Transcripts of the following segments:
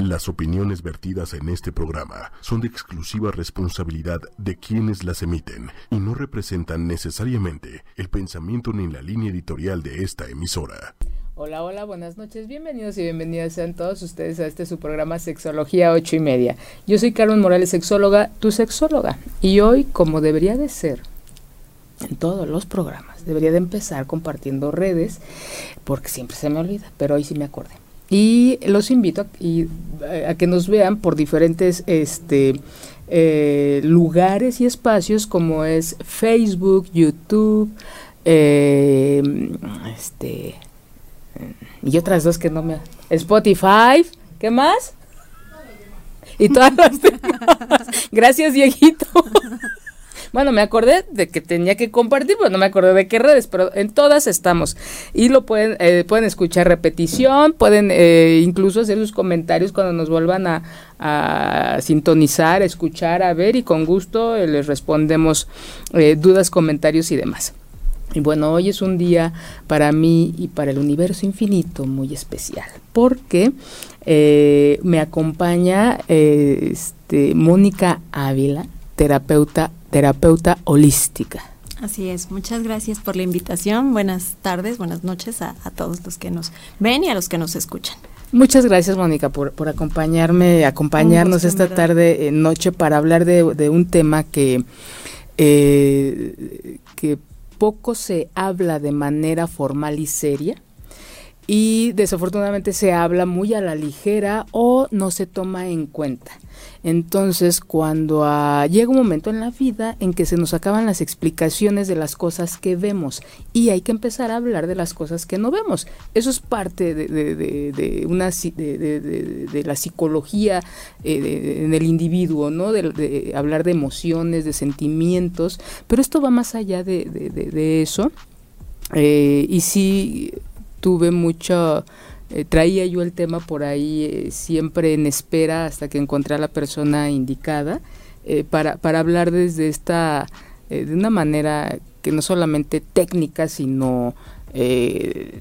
Las opiniones vertidas en este programa son de exclusiva responsabilidad de quienes las emiten y no representan necesariamente el pensamiento ni la línea editorial de esta emisora. Hola, hola, buenas noches, bienvenidos y bienvenidas sean todos ustedes a este su programa Sexología 8 y media. Yo soy Carmen Morales, sexóloga, tu sexóloga, y hoy, como debería de ser, en todos los programas, debería de empezar compartiendo redes, porque siempre se me olvida, pero hoy sí me acordé. Y los invito a, que nos vean por diferentes este, eh, lugares y espacios como es Facebook, YouTube, eh, este, y otras dos que no me... Spotify, ¿qué más? Y todas las demás. Gracias, Dieguito. Bueno, me acordé de que tenía que compartir, pero no me acordé de qué redes, pero en todas estamos. Y lo pueden, eh, pueden escuchar repetición, pueden eh, incluso hacer sus comentarios cuando nos vuelvan a, sintonizar, escuchar, a ver y con gusto eh, les respondemos dudas, comentarios y demás. Y bueno, hoy es un día para mí y para el universo infinito muy especial, porque me acompaña este, Mónica Ávila, terapeuta terapeuta holística. Así es, muchas gracias por la invitación. Buenas tardes, buenas noches a, todos los que nos ven y a los que nos escuchan. Muchas gracias, Mónica, por, por acompañarme, acompañarnos esta tarde, eh, noche, para hablar de, un tema que, eh, que poco se habla de manera formal y seria y desafortunadamente se habla muy a la ligera o no se toma en cuenta. Entonces, cuando ah, llega un momento en la vida en que se nos acaban las explicaciones de las cosas que vemos y hay que empezar a hablar de las cosas que no vemos. Eso es parte de, una de, la psicología eh, en el individuo, ¿no? De, hablar de emociones, de sentimientos, pero esto va más allá de, eso. Eh, y sí tuve mucho eh, traía yo el tema por ahí eh, siempre en espera hasta que encontré a la persona indicada eh, para, para hablar desde esta, de una manera que no solamente técnica, sino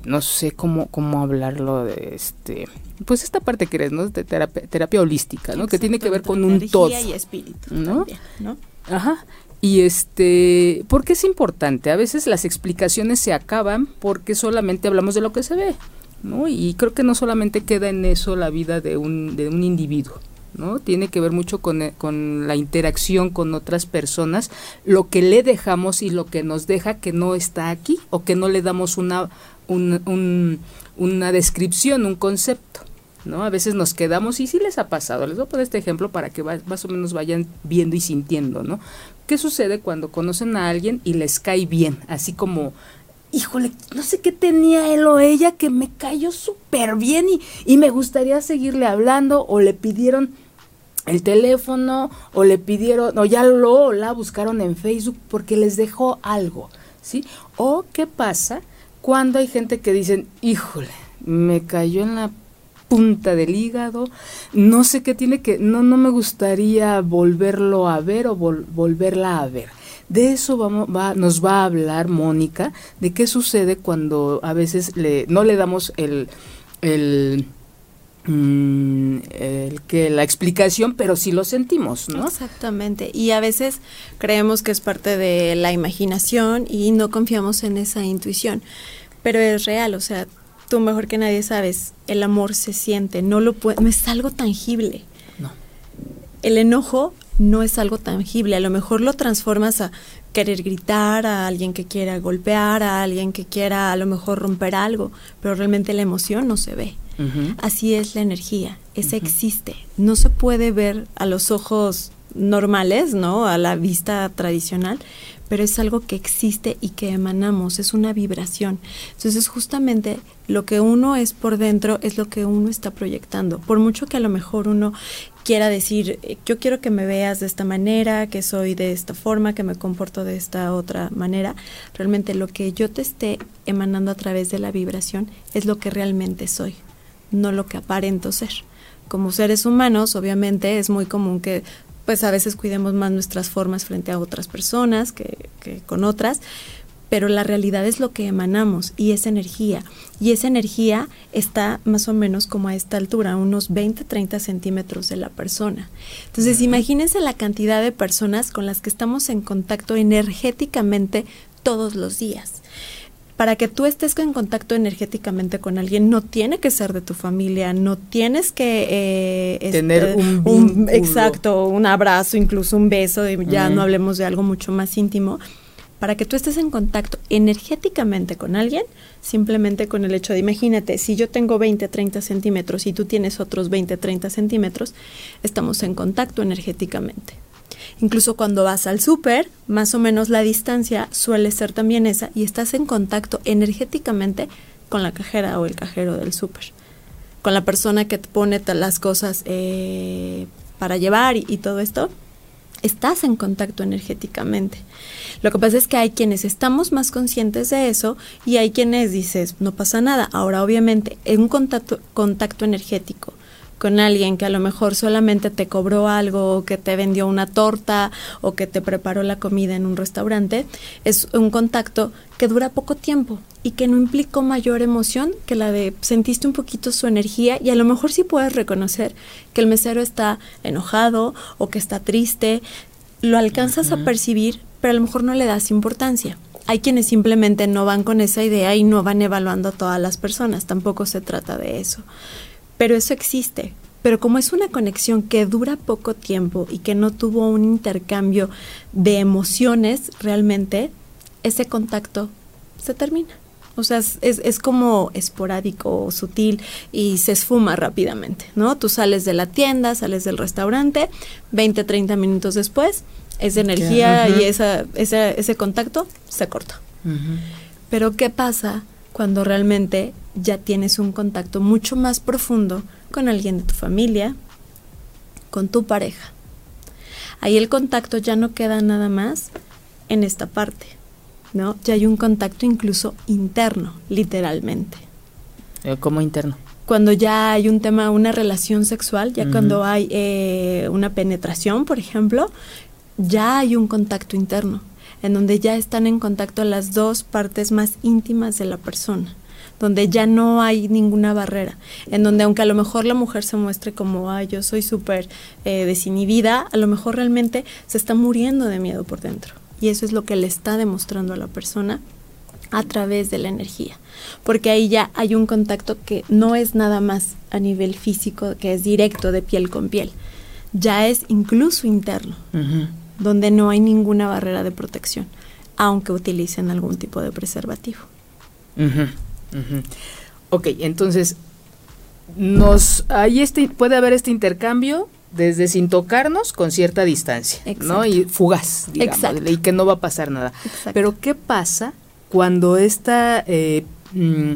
no sé cómo, cómo hablarlo de este pues esta parte que eres, ¿no? De terapia, holística, ¿no? que tiene que ver con un todo. y espíritu ¿no? ¿no? Ajá. Y este, porque es importante, a veces las explicaciones se acaban porque solamente hablamos de lo que se ve. ¿no? Y creo que no solamente queda en eso la vida de un, de un individuo, ¿no? Tiene que ver mucho con, eh, con, la interacción con otras personas, lo que le dejamos y lo que nos deja que no está aquí o que no le damos una, un, una descripción, un concepto. ¿no? A veces nos quedamos, y sí les ha pasado, les voy a poner este ejemplo para que más o menos vayan viendo y sintiendo, ¿no? ¿Qué sucede cuando conocen a alguien y les cae bien? Así como híjole, no sé qué tenía él o ella que me cayó súper bien y, y, me gustaría seguirle hablando o le pidieron el teléfono o le pidieron o ya lo la buscaron en Facebook porque les dejó algo, ¿sí? O qué pasa cuando hay gente que dicen, híjole, me cayó en la punta del hígado, no sé qué tiene que, no, no me gustaría volverlo a ver o volverla a ver. De eso vamos, va, nos va a hablar Mónica, de qué sucede cuando a veces le, no le damos el, el, mm, que la explicación, pero sí lo sentimos, ¿no? Exactamente. Y a veces creemos que es parte de la imaginación y no confiamos en esa intuición. Pero es real, o sea, tú mejor que nadie sabes, el amor se siente, no lo puede, no es algo tangible. No. El enojo no es algo tangible. A lo mejor lo transformas a querer gritar, a alguien que quiera golpear, a alguien que quiera a lo mejor romper algo, pero realmente la emoción no se ve. Así es la energía, esa existe. No se puede ver a los ojos normales, ¿no? A la vista tradicional, pero es algo que existe y que emanamos, es una vibración. Entonces justamente lo que uno es por dentro es lo que uno está proyectando. Por mucho que a lo mejor uno quiera decir, eh, yo quiero que me veas de esta manera, que soy de esta forma, que me comporto de esta otra manera, realmente lo que yo te esté emanando a través de la vibración es lo que realmente soy, no lo que aparento ser. Como seres humanos, obviamente es muy común que pues a veces cuidemos más nuestras formas frente a otras personas que, que con otras, pero la realidad es lo que emanamos y es energía. Y esa energía está más o menos como a esta altura, unos 20, 30 centímetros de la persona. Entonces, imagínense la cantidad de personas con las que estamos en contacto energéticamente todos los días. Para que tú estés en contacto energéticamente con alguien, no tiene que ser de tu familia, no tienes que eh, tener este, un, exacto, un abrazo, incluso un beso, ya no hablemos de algo mucho más íntimo. Para que tú estés en contacto energéticamente con alguien, simplemente con el hecho de, imagínate, si yo tengo 20, 30 centímetros y tú tienes otros 20, 30 centímetros, estamos en contacto energéticamente. Incluso cuando vas al súper, más o menos la distancia suele ser también esa y estás en contacto energéticamente con la cajera o el cajero del súper, con la persona que te pone las cosas eh, para llevar y todo esto, estás en contacto energéticamente. Lo que pasa es que hay quienes estamos más conscientes de eso y hay quienes dices, no pasa nada. Ahora, obviamente, en un contacto, contacto energético con alguien que a lo mejor solamente te cobró algo o que te vendió una torta o que te preparó la comida en un restaurante, es un contacto que dura poco tiempo y que no implicó mayor emoción que la de sentiste un poquito su energía y a lo mejor sí puedes reconocer que el mesero está enojado o que está triste, lo alcanzas a percibir, pero a lo mejor no le das importancia. Hay quienes simplemente no van con esa idea y no van evaluando a todas las personas, tampoco se trata de eso. Pero eso existe. Pero como es una conexión que dura poco tiempo y que no tuvo un intercambio de emociones realmente, ese contacto se termina. O sea, es, es, como esporádico o sutil y se esfuma rápidamente, ¿no? Tú sales de la tienda, sales del restaurante, 20, 30 minutos después, esa energía y esa, ese contacto se corta. Pero ¿qué pasa cuando realmente ya tienes un contacto mucho más profundo con alguien de tu familia, con tu pareja? Ahí el contacto ya no queda nada más en esta parte, ¿no? Ya hay un contacto incluso interno, literalmente. Eh, ¿Cómo interno? cuando ya hay un tema, una relación sexual, ya cuando hay eh, una penetración, por ejemplo, ya hay un contacto interno, en donde ya están en contacto las dos partes más íntimas de la persona donde ya no hay ninguna barrera, en donde aunque a lo mejor la mujer se muestre como, ay, yo soy súper eh, desinhibida, a lo mejor realmente se está muriendo de miedo por dentro. Y eso es lo que le está demostrando a la persona a través de la energía, porque ahí ya hay un contacto que no es nada más a nivel físico, que es directo de piel con piel, ya es incluso interno donde no hay ninguna barrera de protección, aunque utilicen algún tipo de preservativo. Ok, entonces, nos, ahí este, puede haber este intercambio desde sin tocarnos con cierta distancia, ¿no? Y fugaz, digamos, y que no va a pasar nada. Pero ¿qué pasa cuando esta eh, mm,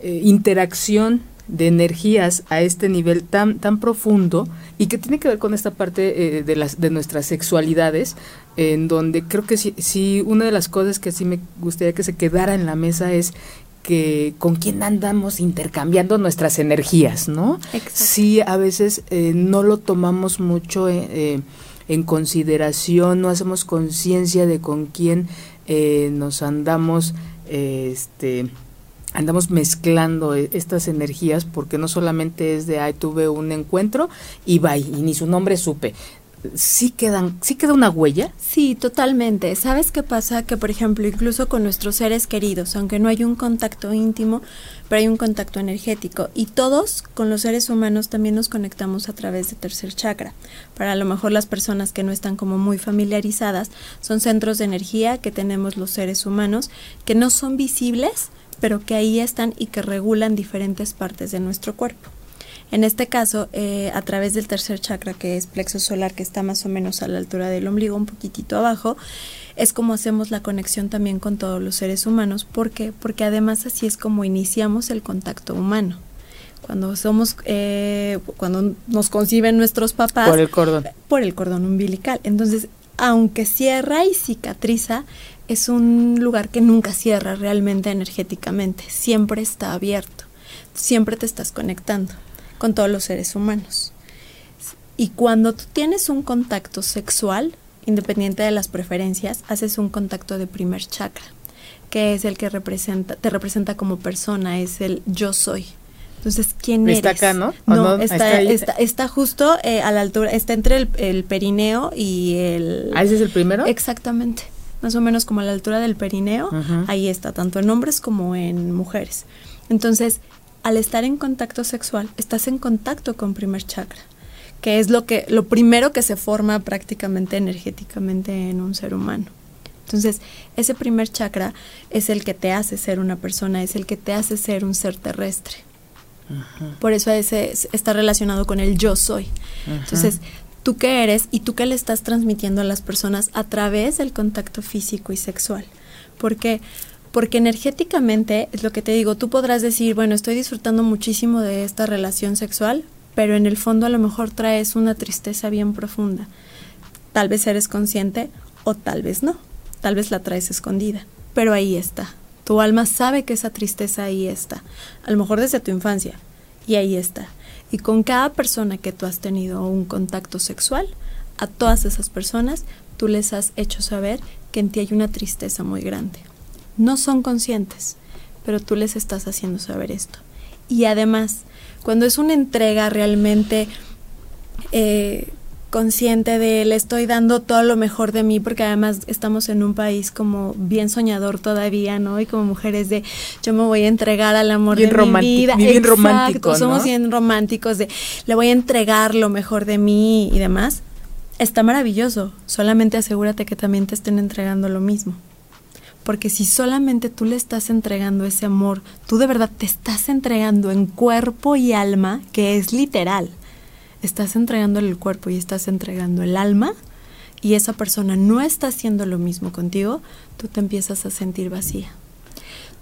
eh, interacción de energías a este nivel tan tan profundo y que tiene que ver con esta parte eh, de las de nuestras sexualidades en donde creo que sí, sí una de las cosas que sí me gustaría que se quedara en la mesa es que con quién andamos intercambiando nuestras energías, ¿no? Sí, a veces eh, no lo tomamos mucho en consideración, no hacemos conciencia de con quién nos andamos este andamos mezclando e, estas energías porque no solamente es de, ay, tuve un encuentro y bye, y ni su nombre supe. ¿Sí, quedan, ¿Sí queda una huella? Sí, totalmente. ¿Sabes qué pasa? Que, por ejemplo, incluso con nuestros seres queridos, aunque no hay un contacto íntimo, pero hay un contacto energético. Y todos, con los seres humanos, también nos conectamos a través de tercer chakra. Para a lo mejor las personas que no están como muy familiarizadas, son centros de energía que tenemos los seres humanos, que no son visibles, pero que ahí están y que regulan diferentes partes de nuestro cuerpo. En este caso, eh, a través del tercer chakra, que es plexo solar, que está más o menos a la altura del ombligo, un poquitito abajo, es como hacemos la conexión también con todos los seres humanos. ¿Por qué? Porque además así es como iniciamos el contacto humano. Cuando somos, eh, cuando nos conciben nuestros papás. Por el cordón. Por el cordón umbilical. Entonces, aunque cierra y cicatriza, es un lugar que nunca cierra realmente energéticamente, siempre está abierto, siempre te estás conectando con todos los seres humanos. Y cuando tú tienes un contacto sexual, independiente de las preferencias, haces un contacto de primer chakra. que es el que representa, te representa como persona, es el yo soy. Entonces, ¿quién eres? Está acá, ¿no? No, está, está, está, justo eh, a la altura, está entre el, perineo y el... ¿Ah, ese es el primero? Exactamente. Más o menos como a la altura del perineo, ahí está, tanto en hombres como en mujeres. Entonces, al estar en contacto sexual, estás en contacto con primer chakra, que es lo que lo primero que se forma prácticamente energéticamente en un ser humano. Entonces, ese primer chakra es el que te hace ser una persona, es el que te hace ser un ser terrestre. Por eso ese está relacionado con el yo soy. Entonces, tú qué eres y tú qué le estás transmitiendo a las personas a través del contacto físico y sexual. Porque porque energéticamente es lo que te digo, tú podrás decir, bueno, estoy disfrutando muchísimo de esta relación sexual, pero en el fondo a lo mejor traes una tristeza bien profunda. Tal vez eres consciente o tal vez no, tal vez la traes escondida, pero ahí está. Tu alma sabe que esa tristeza ahí está, a lo mejor desde tu infancia, y ahí está. Y con cada persona que tú has tenido un contacto sexual, a todas esas personas tú les has hecho saber que en ti hay una tristeza muy grande no son conscientes, pero tú les estás haciendo saber esto. Y además, cuando es una entrega realmente eh, consciente de le estoy dando todo lo mejor de mí, porque además estamos en un país como bien soñador todavía, ¿no? Y como mujeres de yo me voy a entregar al amor de mi vida. Bien romántico, somos bien románticos de le voy a entregar lo mejor de mí y demás. Está maravilloso, solamente asegúrate que también te estén entregando lo mismo. Porque si solamente tú le estás entregando ese amor, tú de verdad te estás entregando en cuerpo y alma, que es literal. Estás entregándole el cuerpo y estás entregando el alma, y esa persona no está haciendo lo mismo contigo, tú te empiezas a sentir vacía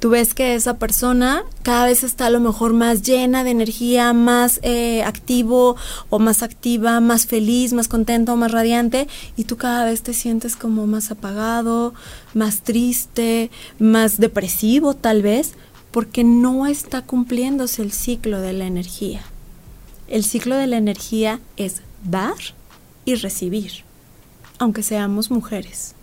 tú ves que esa persona cada vez está a lo mejor más llena de energía, más eh, activo o más activa, más feliz, más contento, más radiante, y tú cada vez te sientes como más apagado, más triste, más depresivo tal vez, porque no está cumpliéndose el ciclo de la energía. El ciclo de la energía es dar y recibir, aunque seamos mujeres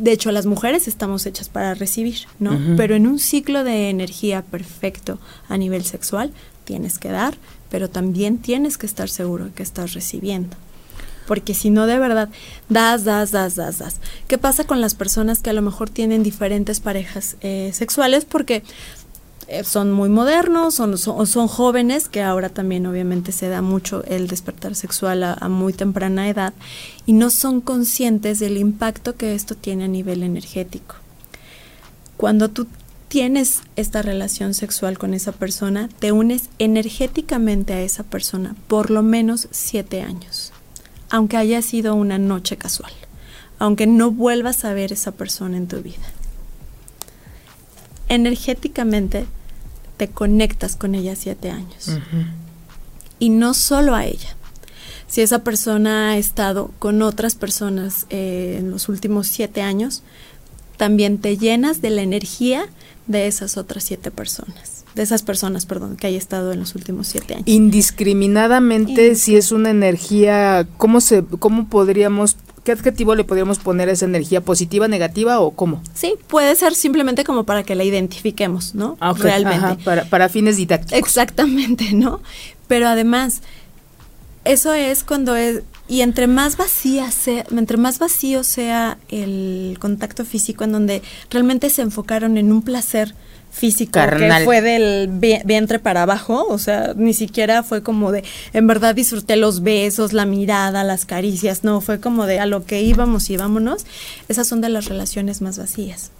de hecho, las mujeres estamos hechas para recibir, ¿no? Pero en un ciclo de energía perfecto a nivel sexual, tienes que dar, pero también tienes que estar seguro de que estás recibiendo. Porque si no, de verdad, das, das, das, das, das. ¿Qué pasa con las personas que a lo mejor tienen diferentes parejas eh, sexuales? Porque eh, son muy modernos son, son, jóvenes, que ahora también obviamente se da mucho el despertar sexual a, muy temprana edad, y no son conscientes del impacto que esto tiene a nivel energético. Cuando tú tienes esta relación sexual con esa persona, te unes energéticamente a esa persona por lo menos siete años, aunque haya sido una noche casual, aunque no vuelvas a ver esa persona en tu vida. Energéticamente te conectas con ella siete años. Y no solo a ella. Si esa persona ha estado con otras personas eh, en los últimos siete años, también te llenas de la energía de esas otras siete personas. De esas personas, perdón, que haya estado en los últimos siete años. Indiscriminadamente, si es una energía, ¿cómo, se, ¿cómo podríamos ¿Qué adjetivo le podríamos poner a esa energía? ¿Positiva, negativa o cómo? Sí, puede ser simplemente como para que la identifiquemos, ¿no? Ah, Realmente. para, para fines didácticos. Exactamente, ¿no? Pero además, eso es cuando es, y entre más vacía sea, entre más vacío sea el contacto físico en donde realmente se enfocaron en un placer físico que fue del vientre para abajo, o sea, ni siquiera fue como de, en verdad disfruté los besos, la mirada, las caricias, no, fue como de a lo que íbamos y vámonos, esas son de las relaciones más vacías.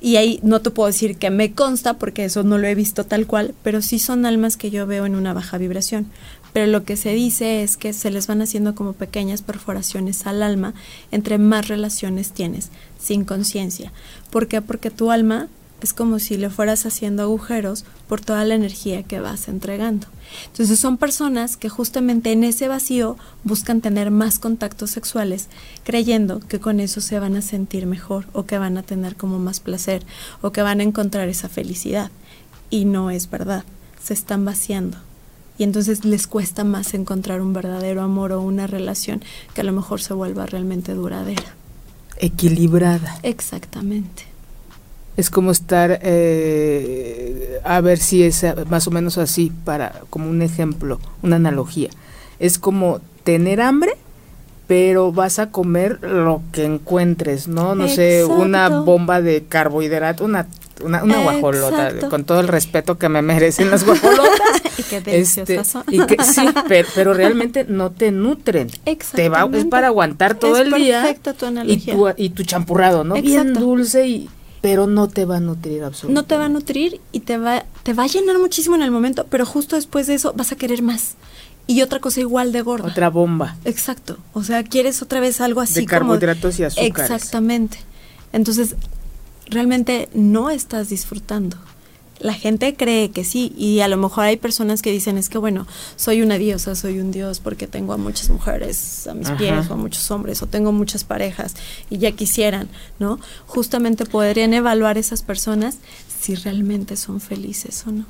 Y ahí no te puedo decir que me consta, porque eso no lo he visto tal cual, pero sí son almas que yo veo en una baja vibración. Pero lo que se dice es que se les van haciendo como pequeñas perforaciones al alma entre más relaciones tienes, sin conciencia. ¿Por qué? Porque tu alma es como si le fueras haciendo agujeros por toda la energía que vas entregando. Entonces son personas que justamente en ese vacío buscan tener más contactos sexuales, creyendo que con eso se van a sentir mejor o que van a tener como más placer o que van a encontrar esa felicidad. Y no es verdad, se están vaciando. Y entonces les cuesta más encontrar un verdadero amor o una relación que a lo mejor se vuelva realmente duradera. Equilibrada. Exactamente. Es como estar, eh, a ver si es eh, más o menos así, para como un ejemplo, una analogía. Es como tener hambre, pero vas a comer lo que encuentres, ¿no? No sé, una bomba de carbohidrato, una una, una guajolota, con todo el respeto que me merecen las guajolotas. y qué deliciosas este, y que, sí, pero, realmente no te nutren. Te va, es para aguantar todo el día. Tu y, tu, y tu champurrado, ¿no? Bien dulce y pero no te va a nutrir absolutamente. No te va a nutrir y te va, te va a llenar muchísimo en el momento, pero justo después de eso vas a querer más. Y otra cosa igual de gorda. Otra bomba. Exacto. O sea, quieres otra vez algo así de carbohidratos y azúcares. Exactamente. Entonces, realmente no estás disfrutando. La gente cree que sí y a lo mejor hay personas que dicen es que bueno, soy una diosa, soy un dios porque tengo a muchas mujeres a mis pies o a muchos hombres o tengo muchas parejas y ya quisieran, ¿no? Justamente podrían evaluar esas personas si realmente son felices o no.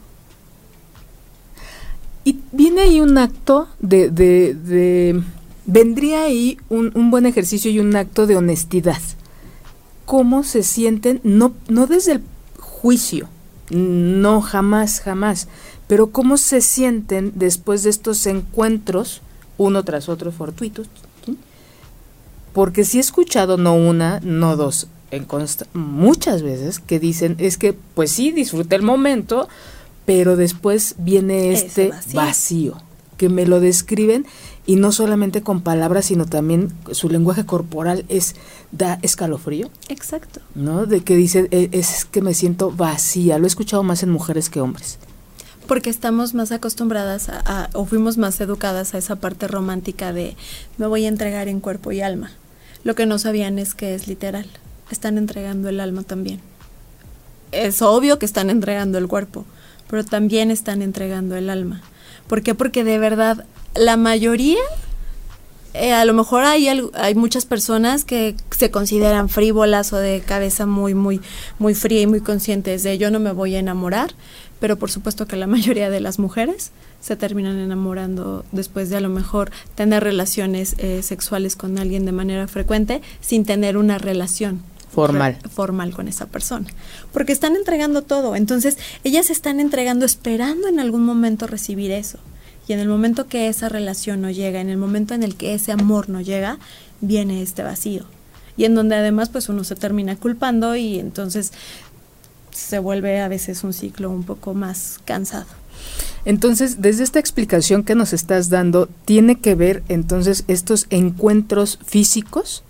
Y viene ahí un acto de, de, de vendría ahí un, un buen ejercicio y un acto de honestidad cómo se sienten, no, no desde el juicio, no jamás, jamás, pero cómo se sienten después de estos encuentros, uno tras otro fortuitos. Porque sí he escuchado no una, no dos, en muchas veces que dicen, es que pues sí, disfruté el momento, pero después viene este vacío, que me lo describen y no solamente con palabras, sino también su lenguaje corporal es da escalofrío. Exacto. ¿No? De que dice e, es que me siento vacía. Lo he escuchado más en mujeres que hombres. Porque estamos más acostumbradas a, o fuimos más educadas a esa parte romántica de me voy a entregar en cuerpo y alma. Lo que no sabían es que es literal. Están entregando el alma también. Es obvio que están entregando el cuerpo, pero también están entregando el alma. ¿Por qué? Porque de verdad la mayoría, eh, a lo mejor hay, hay muchas personas que se consideran frívolas o de cabeza muy, muy, muy fría y muy conscientes de yo no me voy a enamorar, pero por supuesto que la mayoría de las mujeres se terminan enamorando después de a lo mejor tener relaciones eh, sexuales con alguien de manera frecuente sin tener una relación formal. formal con esa persona porque están entregando todo. Entonces ellas están entregando esperando en algún momento recibir eso y en el momento que esa relación no llega, en el momento en el que ese amor no llega, viene este vacío. Y en donde además pues uno se termina culpando y entonces se vuelve a veces un ciclo un poco más cansado. Entonces, desde esta explicación que nos estás dando, ¿tiene que ver entonces estos encuentros físicos,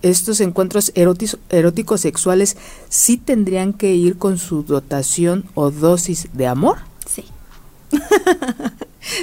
estos encuentros eróticos sexuales, sí tendrían que ir con su dotación o dosis de amor? Sí.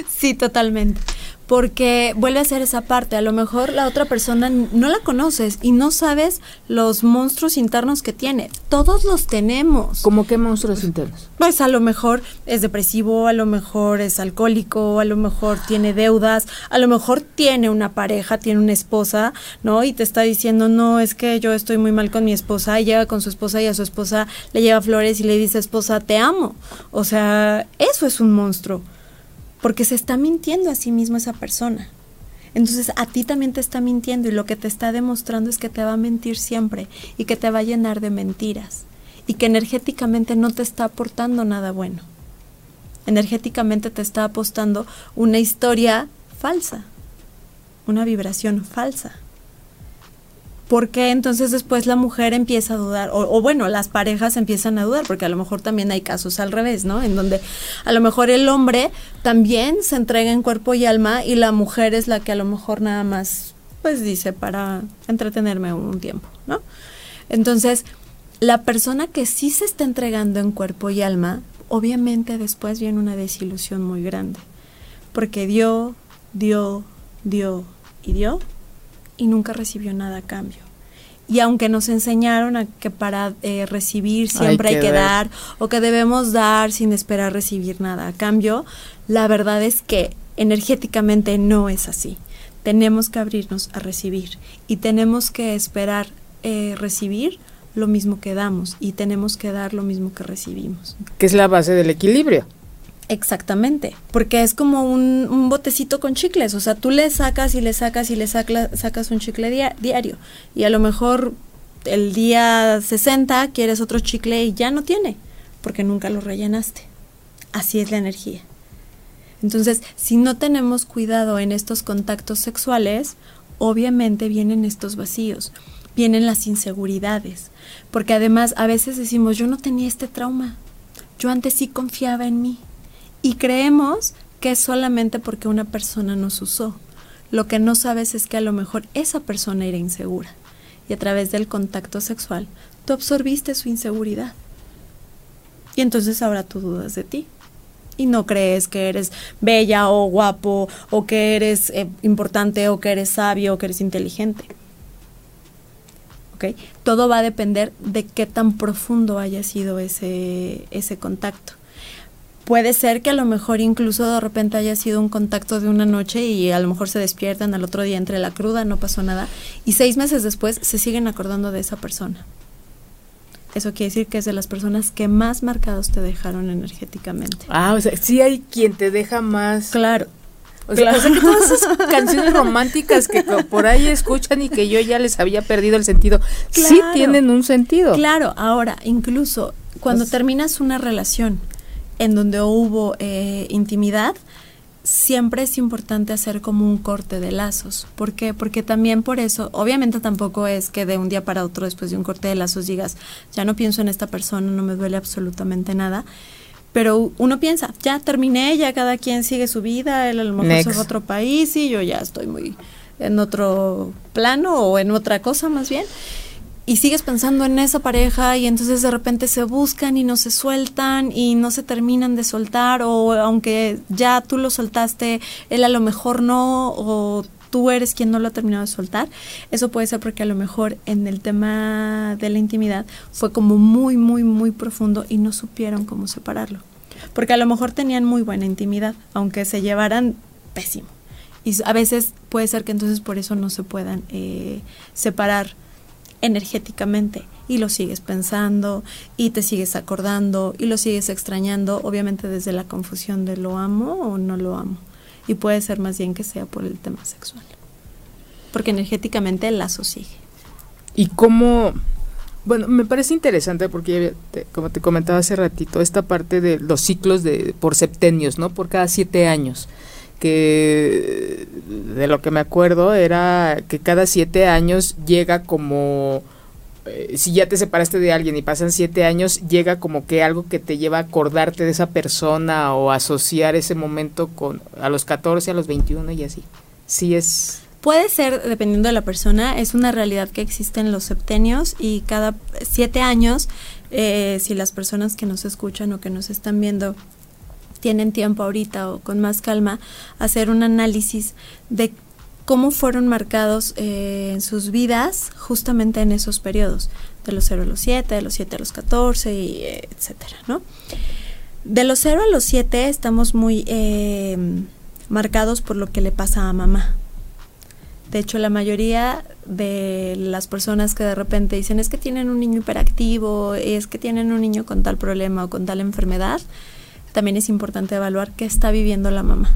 sí, totalmente. Porque vuelve a ser esa parte. A lo mejor la otra persona no la conoces y no sabes los monstruos internos que tiene. Todos los tenemos. ¿Cómo qué monstruos internos? Pues a lo mejor es depresivo, a lo mejor es alcohólico, a lo mejor tiene deudas, a lo mejor tiene una pareja, tiene una esposa, ¿no? Y te está diciendo, no, es que yo estoy muy mal con mi esposa. Y llega con su esposa y a su esposa le lleva flores y le dice, esposa, te amo. O sea, eso es un monstruo porque se está mintiendo a sí mismo esa persona. Entonces a ti también te está mintiendo y lo que te está demostrando es que te va a mentir siempre y que te va a llenar de mentiras y que energéticamente no te está aportando nada bueno. Energéticamente te está apostando una historia falsa, una vibración falsa porque entonces después la mujer empieza a dudar, o, bueno, las parejas empiezan a dudar, porque a lo mejor también hay casos al revés, ¿no? En donde a lo mejor el hombre también se entrega en cuerpo y alma y la mujer es la que a lo mejor nada más, pues dice, para entretenerme un tiempo, ¿no? Entonces, la persona que sí se está entregando en cuerpo y alma, obviamente después viene una desilusión muy grande, porque dio, dio, dio y dio y nunca recibió nada a cambio. Y aunque nos enseñaron a que para eh, recibir siempre hay que, dar o que debemos dar sin esperar recibir nada a cambio, la verdad es que energéticamente no es así. Tenemos que abrirnos a recibir y tenemos que esperar eh, recibir lo mismo que damos y tenemos que dar lo mismo que recibimos. Que es la base del equilibrio. Exactamente, porque es como un, botecito con chicles, o sea, tú le sacas y le sacas y le sacas un chicle diario y a lo mejor el día 60 quieres otro chicle y ya no tiene, porque nunca lo rellenaste. Así es la energía. Entonces, si no tenemos cuidado en estos contactos sexuales, obviamente vienen estos vacíos, vienen las inseguridades, porque además a veces decimos, yo no tenía este trauma, yo antes sí confiaba en mí, y creemos que es solamente porque una persona nos usó. Lo que no sabes es que a lo mejor esa persona era insegura, y a través del contacto sexual, tú absorbiste su inseguridad. Y entonces ahora tú dudas de ti y no crees que eres bella o guapo o que eres eh, importante o que eres sabio o que eres inteligente. ¿Okay? Todo va a depender de qué tan profundo haya sido ese, ese contacto. Puede ser que a lo mejor incluso de repente haya sido un contacto de una noche y a lo mejor se despiertan al otro día entre la cruda, no pasó nada, y seis meses después se siguen acordando de esa persona eso quiere decir que es de las personas que más marcados te dejaron energéticamente. Ah, o sea, sí hay quien te deja más. Claro. O sea, que todas esas canciones románticas que por ahí escuchan y que yo ya les había perdido el sentido, sí tienen un sentido. Claro, ahora, incluso cuando pues terminas una relación en donde hubo eh, intimidad, siempre es importante hacer como un corte de lazos. ¿Por qué? Porque también por eso, obviamente tampoco es que de un día para otro después de un corte de lazos digas, ya no pienso en esta persona, no me duele absolutamente nada. Pero uno piensa, ya terminé, ya cada quien sigue su vida, él a lo mejor se fue a otro país y yo ya estoy muy en otro plano o en otra cosa más bien y sigues pensando en esa pareja y entonces de repente se buscan y no se sueltan y no se terminan de soltar o aunque ya tú lo soltaste, él a lo mejor no o tú eres quien no lo ha terminado de soltar, eso puede ser porque a lo mejor en el tema de la intimidad fue como muy, muy, muy profundo y no supieron cómo separarlo. Porque a lo mejor tenían muy buena intimidad, aunque se llevaran pésimo. Y a veces puede ser que entonces por eso no se puedan eh, separar energéticamente y lo sigues pensando y te sigues acordando y lo sigues extrañando, obviamente desde la confusión de lo amo o no lo amo. Y puede ser más bien que sea por el tema sexual. Porque energéticamente el lazo sigue. ¿Y cómo? Bueno, me parece interesante porque, como te comentaba hace ratito, esta parte de los ciclos de por septenios, ¿no? Por cada siete años que de lo que me acuerdo era que cada siete años llega como eh, si ya te separaste de alguien y pasan siete años, llega como que algo que te lleva a acordarte de esa persona o asociar ese momento con a los 14, a los 21 y así. Sí es... Puede ser, dependiendo de la persona, es una realidad que existe en los septenios y cada siete años, eh, si las personas que nos escuchan o que nos están viendo tienen tiempo ahorita o con más calma, hacer un análisis de cómo fueron marcados eh, en sus vidas justamente en esos periodos, de los 0 a los 7, de los 7 a los 14, y, etcétera, ¿no? De los 0 a los 7 estamos muy eh, marcados por lo que le pasa a mamá. De hecho, la mayoría de las personas que de repente dicen es que tienen un niño hiperactivo, es que tienen un niño con tal problema o con tal enfermedad, también es importante evaluar qué está viviendo la mamá,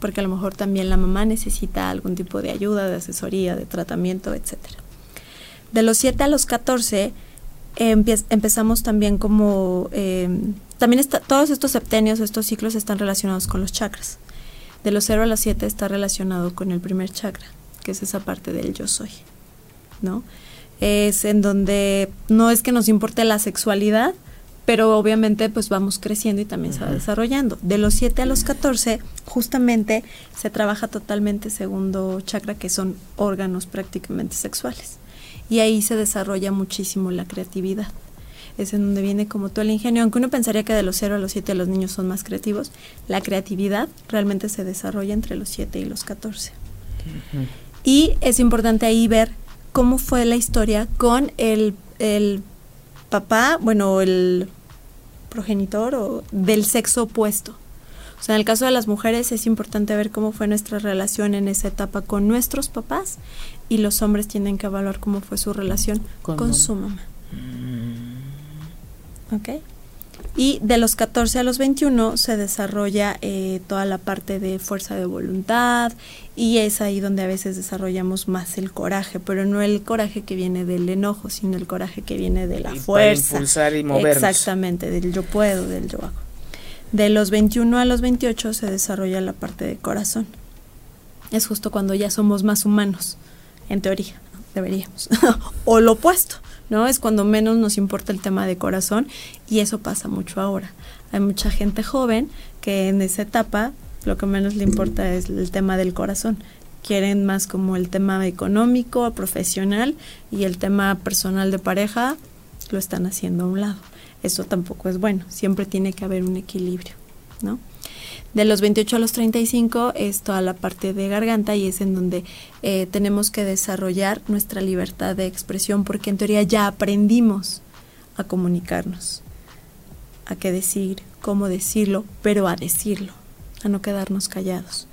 porque a lo mejor también la mamá necesita algún tipo de ayuda, de asesoría, de tratamiento, etc. De los 7 a los 14 empezamos también como, em, también está, todos estos septenios, estos ciclos están relacionados con los chakras. De los 0 a los 7 está relacionado con el primer chakra, que es esa parte del yo soy, ¿no? Es en donde no es que nos importe la sexualidad, pero obviamente pues vamos creciendo y también se va desarrollando. De los 7 a los 14 justamente se trabaja totalmente segundo chakra que son órganos prácticamente sexuales y ahí se desarrolla muchísimo la creatividad. Es en donde viene como todo el ingenio, aunque uno pensaría que de los 0 a los 7 los niños son más creativos, la creatividad realmente se desarrolla entre los 7 y los 14. Y es importante ahí ver cómo fue la historia con el, el papá, bueno, el progenitor o del sexo opuesto. O sea, en el caso de las mujeres es importante ver cómo fue nuestra relación en esa etapa con nuestros papás y los hombres tienen que evaluar cómo fue su relación con, su mamá. Mm. ¿Ok? Y de los 14 a los 21 se desarrolla eh, toda la parte de fuerza de voluntad y es ahí donde a veces desarrollamos más el coraje, pero no el coraje que viene del enojo, sino el coraje que viene de la fuerza. impulsar y movernos. Exactamente, del yo puedo, del yo hago. De los 21 a los 28 se desarrolla la parte de corazón. Es justo cuando ya somos más humanos, en teoría, deberíamos. o lo opuesto, ¿no? Es cuando menos nos importa el tema de corazón y eso pasa mucho ahora. Hay mucha gente joven que en esa etapa lo que menos le importa es el tema del corazón. Quieren más como el tema económico, profesional y el tema personal de pareja lo están haciendo a un lado. Eso tampoco es bueno, siempre tiene que haber un equilibrio, ¿no? De los 28 a los 35 es toda la parte de garganta y es en donde eh, tenemos que desarrollar nuestra libertad de expresión porque en teoría ya aprendimos a comunicarnos, a qué decir, cómo decirlo, pero a decirlo, a no quedarnos callados,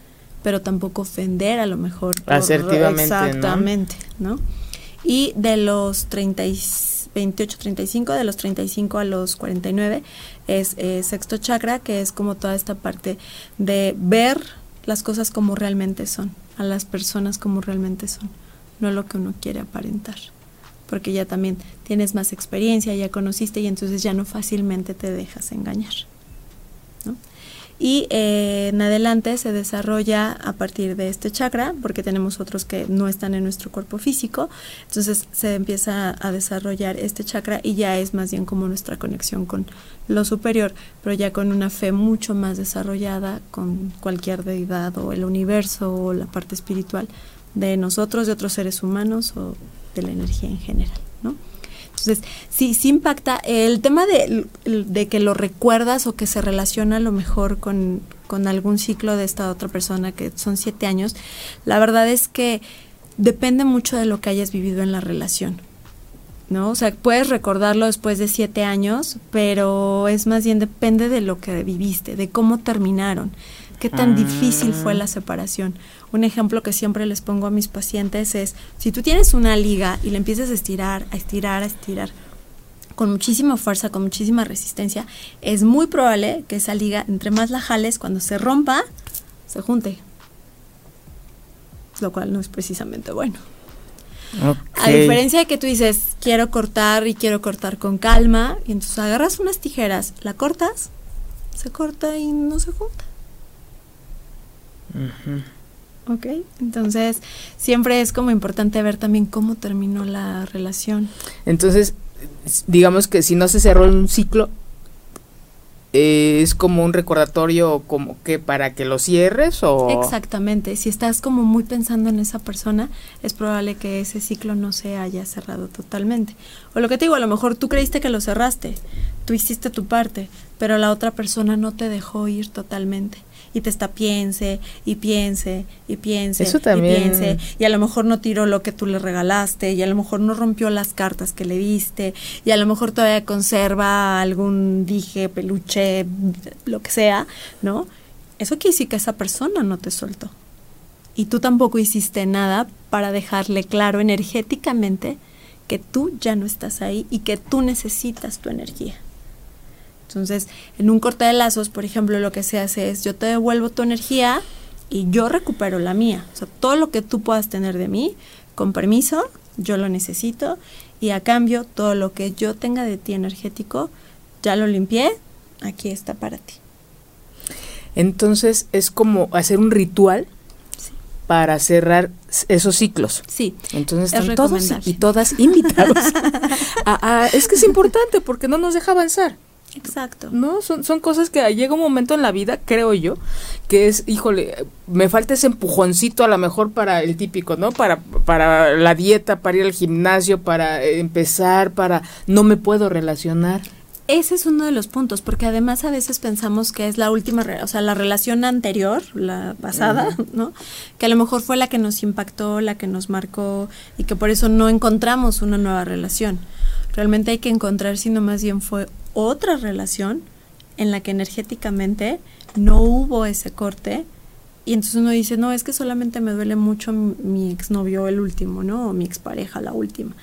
pero tampoco ofender a lo mejor. Asertivamente. Exactamente, ¿no? Y de los 28, 35, de los 35 a los 49 es eh, sexto chakra, que es como toda esta parte de ver las cosas como realmente son, a las personas como realmente son, no lo que uno quiere aparentar. Porque ya también tienes más experiencia, ya conociste y entonces ya no fácilmente te dejas engañar. Y eh, en adelante se desarrolla a partir de este chakra, porque tenemos otros que no están en nuestro cuerpo físico, entonces se empieza a desarrollar este chakra y ya es más bien como nuestra conexión con lo superior, pero ya con una fe mucho más desarrollada con cualquier deidad o el universo o la parte espiritual de nosotros, de otros seres humanos o de la energía en general. Entonces, sí, sí impacta. El tema de, de, que lo recuerdas o que se relaciona a lo mejor con, con algún ciclo de esta otra persona, que son siete años, la verdad es que depende mucho de lo que hayas vivido en la relación. ¿no? O sea, puedes recordarlo después de siete años, pero es más bien depende de lo que viviste, de cómo terminaron, qué tan difícil fue la separación. Un ejemplo que siempre les pongo a mis pacientes es, si tú tienes una liga y la empiezas a estirar, a estirar, a estirar, con muchísima fuerza, con muchísima resistencia, es muy probable que esa liga, entre más la jales, cuando se rompa, se junte. Lo cual no es precisamente bueno. A diferencia de que tú dices, quiero cortar y quiero cortar con calma, y entonces agarras unas tijeras, la cortas, se corta y no se junta. Ok, entonces siempre es como importante ver también cómo terminó la relación. Entonces, digamos que si no se cerró un ciclo, eh, es como un recordatorio como que para que lo cierres o exactamente si estás como muy pensando en esa persona es probable que ese ciclo no se haya cerrado totalmente. O lo que te digo a lo mejor tú creíste que lo cerraste tú hiciste tu parte pero la otra persona no te dejó ir totalmente y te está piense y piense y piense Eso también. y piense y a lo mejor no tiró lo que tú le regalaste y a lo mejor no rompió las cartas que le diste y a lo mejor todavía conserva algún dije, peluche, lo que sea, ¿no? Eso quiere decir que esa persona no te soltó. Y tú tampoco hiciste nada para dejarle claro energéticamente que tú ya no estás ahí y que tú necesitas tu energía. Entonces, en un corte de lazos, por ejemplo, lo que se hace es yo te devuelvo tu energía y yo recupero la mía. O sea, todo lo que tú puedas tener de mí, con permiso, yo lo necesito y a cambio todo lo que yo tenga de ti energético, ya lo limpié, aquí está para ti. Entonces, es como hacer un ritual para cerrar esos ciclos. Sí. Entonces están todos y todas invitados. es que es importante porque no nos deja avanzar. Exacto. No, son, son cosas que llega un momento en la vida, creo yo, que es, híjole, me falta ese empujoncito a lo mejor para el típico, ¿no? Para, para la dieta, para ir al gimnasio, para empezar, para no me puedo relacionar. Ese es uno de los puntos, porque además a veces pensamos que es la última, o sea, la relación anterior, la pasada, ¿no? Que a lo mejor fue la que nos impactó, la que nos marcó y que por eso no encontramos una nueva relación. Realmente hay que encontrar, sino más bien fue otra relación en la que energéticamente no hubo ese corte y entonces uno dice, no, es que solamente me duele mucho mi, exnovio el último, ¿no? O mi expareja la última.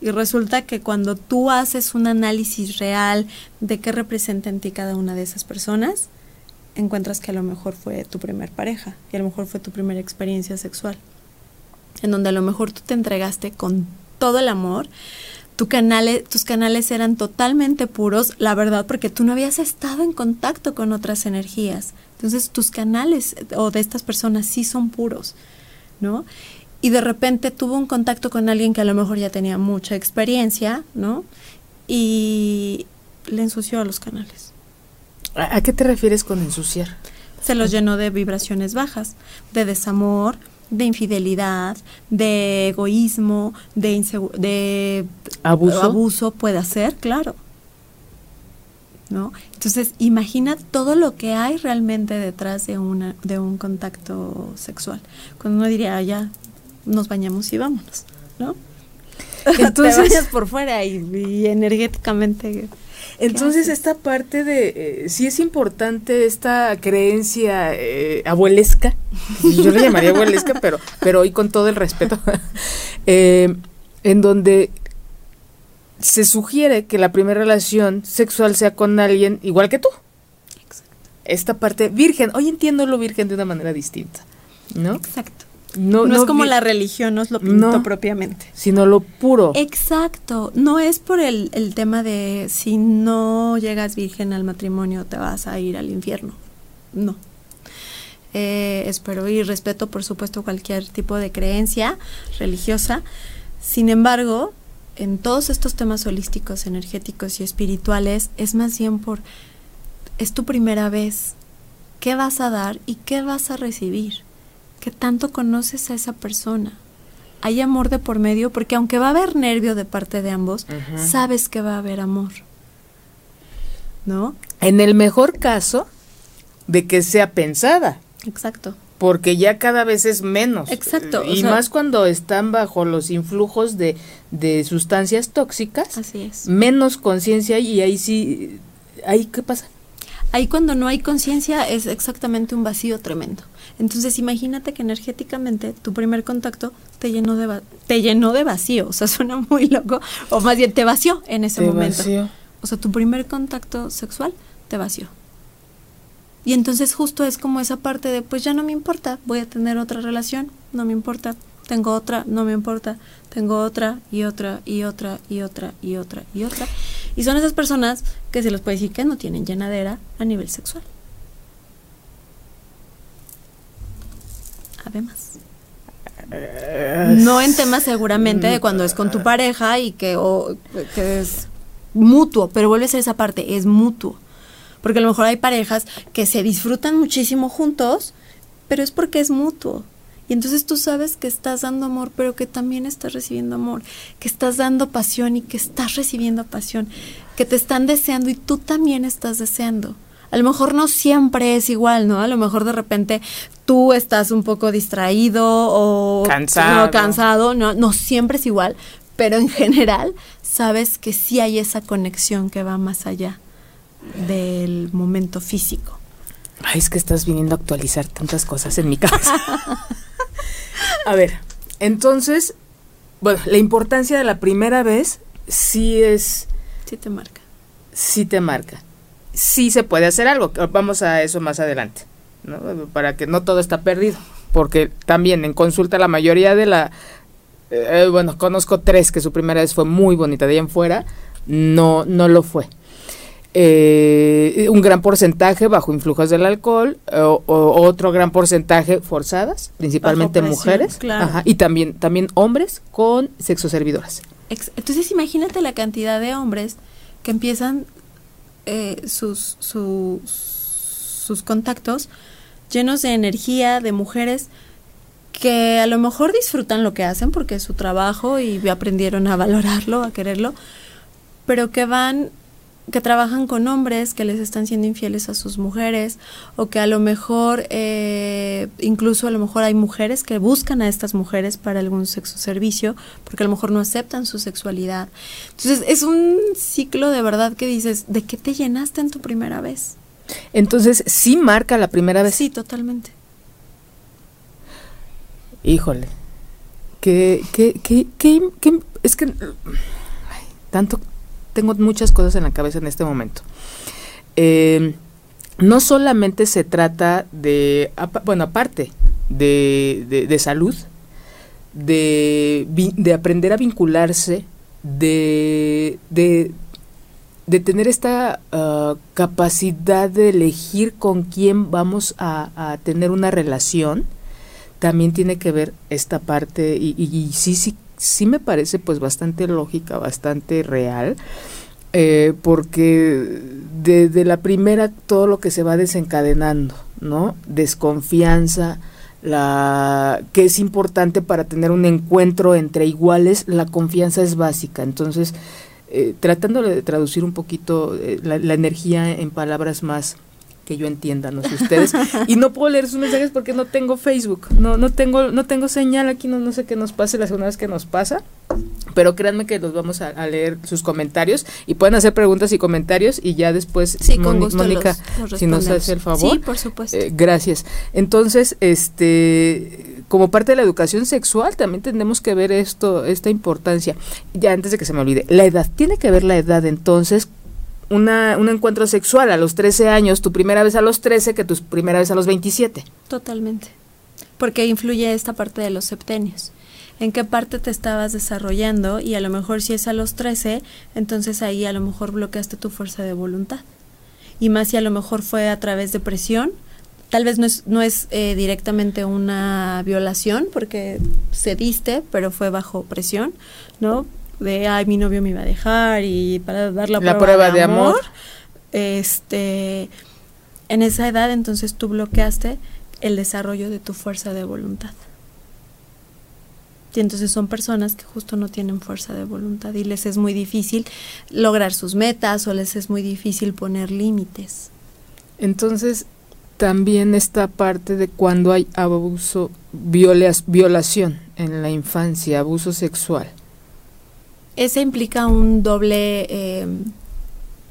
Y resulta que cuando tú haces un análisis real de qué representa en ti cada una de esas personas, encuentras que a lo mejor fue tu primer pareja y a lo mejor fue tu primera experiencia sexual, en donde a lo mejor tú te entregaste con todo el amor, tu tus canales eran totalmente puros, la verdad, porque tú no habías estado en contacto con otras energías. Entonces tus canales o de estas personas sí son puros, ¿no? y de repente tuvo un contacto con alguien que a lo mejor ya tenía mucha experiencia, ¿no? Y le ensució a los canales. ¿A, qué te refieres con ensuciar? Se los llenó de vibraciones bajas, de desamor, de infidelidad, de egoísmo, de, de abuso. abuso puede ser, claro. ¿No? Entonces, imagina todo lo que hay realmente detrás de una de un contacto sexual. Cuando uno diría, ah, ya nos bañamos y vámonos, ¿no? Entonces, por fuera y, energéticamente. Entonces esta parte de, eh, sí es importante esta creencia eh, abuelesca, yo le llamaría abuelesca, pero, pero hoy con todo el respeto, eh, en donde se sugiere que la primera relación sexual sea con alguien igual que tú. Exacto. Esta parte virgen, hoy entiendo lo virgen de una manera distinta, ¿no? Exacto. No, es como la religión nos lo pintó propiamente. Sino lo puro. Exacto. No es por el, el tema de si no llegas virgen al matrimonio te vas a ir al infierno. No. Eh, espero y respeto, por supuesto, cualquier tipo de creencia religiosa. Sin embargo, en todos estos temas holísticos, energéticos y espirituales, es más bien por, es tu primera vez. ¿Qué vas a dar y qué vas a recibir? Que tanto conoces a esa persona. Hay amor de por medio porque aunque va a haber nervio de parte de ambos, sabes que va a haber amor. ¿No? En el mejor caso de que sea pensada. Exacto. Porque ya cada vez es menos. Exacto. Y más cuando están bajo los influjos de, de sustancias tóxicas. Así es. Menos conciencia y ahí sí, ahí qué pasa. Ahí cuando no hay conciencia es exactamente un vacío tremendo. Entonces imagínate que energéticamente tu primer contacto te llenó de, te llenó de vacío, o sea, suena muy loco, o más bien te vació en ese momento. O sea, tu primer contacto sexual te vació. Y entonces justo es como esa parte de, pues ya no me importa, voy a tener otra relación, no me importa, tengo otra, no me importa, tengo otra y otra y otra y otra y otra y otra. Y son esas personas que se los puede decir que no tienen llenadera a nivel sexual. Además. No en temas seguramente de cuando es con tu pareja y que, que es mutuo, pero vuelve a esa parte, es mutuo. Porque a lo mejor hay parejas que se disfrutan muchísimo juntos, pero es porque es mutuo. Y entonces tú sabes que estás dando amor, pero que también estás recibiendo amor, que estás dando pasión y que estás recibiendo pasión, que te están deseando y tú también estás deseando a lo mejor no siempre es igual, ¿no? A lo mejor de repente tú estás un poco distraído o cansado, cansado no, no siempre es igual, pero en general sabes que sí hay esa conexión que va más allá del momento físico. Ay, es que estás viniendo a actualizar tantas cosas en mi cabeza. a ver, entonces, bueno, la importancia de la primera vez sí es... Sí te marca. Sí te marca sí se puede hacer algo. Vamos a eso más adelante, ¿no? para que no todo está perdido. Porque también en consulta la mayoría de la... Eh, bueno, conozco tres que su primera vez fue muy bonita, de ahí en fuera no, no lo fue. Eh, un gran porcentaje bajo influjos del alcohol, o, otro gran porcentaje forzadas, principalmente mujeres, y también, también hombres con sexo servidoras. Entonces imagínate la cantidad de hombres que empiezan eh, sus, sus contactos llenos de energía, de mujeres que a lo mejor disfrutan lo que hacen porque es su trabajo y aprendieron a valorarlo, a quererlo, pero que van que trabajan con hombres que les están siendo infieles a sus mujeres o que a lo mejor eh, incluso a lo mejor hay mujeres que buscan a estas mujeres para algún sexo servicio porque a lo mejor no aceptan su sexualidad. Entonces es un ciclo de verdad que dices de qué te llenaste en tu primera vez entonces sí marca la primera vez. Sí totalmente. Híjole. Que, que, que, que, es que tanto tengo muchas cosas en la cabeza en este momento. Eh, no solamente se trata de, bueno, aparte de, de, salud, de, de, aprender a vincularse, de, de, tener esta ah, capacidad de elegir con quién vamos a, tener una relación, también tiene que ver esta parte y, sí, sí, sí me parece pues bastante lógica, bastante real. Eh, porque desde la primera todo lo que se va desencadenando, ¿no? Desconfianza, la que es importante para tener un encuentro entre iguales, la confianza es básica. Entonces, eh, tratando de traducir un poquito eh, la, energía en palabras más que yo entienda, no sé ustedes. y no puedo leer sus mensajes porque no tengo Facebook, no, no tengo, no tengo señal aquí, no, no sé qué nos pase la segunda vez que nos pasa. Pero créanme que los vamos a, leer sus comentarios y pueden hacer preguntas y comentarios y ya después sí, con Mónica, si nos hace el favor. Sí, por supuesto. Eh, gracias. Entonces, este como parte de la educación sexual también tenemos que ver esto, esta importancia. Ya antes de que se me olvide, la edad, tiene que ver la edad entonces una, un encuentro sexual a los 13 años, tu primera vez a los 13 que tu primera vez a los 27. Totalmente. Porque influye esta parte de los septenios. En qué parte te estabas desarrollando y a lo mejor si es a los 13, entonces ahí a lo mejor bloqueaste tu fuerza de voluntad. Y más si a lo mejor fue a través de presión, tal vez no es, no es eh, directamente una violación porque cediste, pero fue bajo presión, ¿no? De, ay, mi novio me iba a dejar y para dar la, prueba, de, amor, Este, en esa edad entonces tú bloqueaste el desarrollo de tu fuerza de voluntad. Y entonces son personas que justo no tienen fuerza de voluntad y les es muy difícil lograr sus metas o les es muy difícil poner límites. Entonces, también esta parte de cuando hay abuso, violación en la infancia, abuso sexual ese implica un doble em,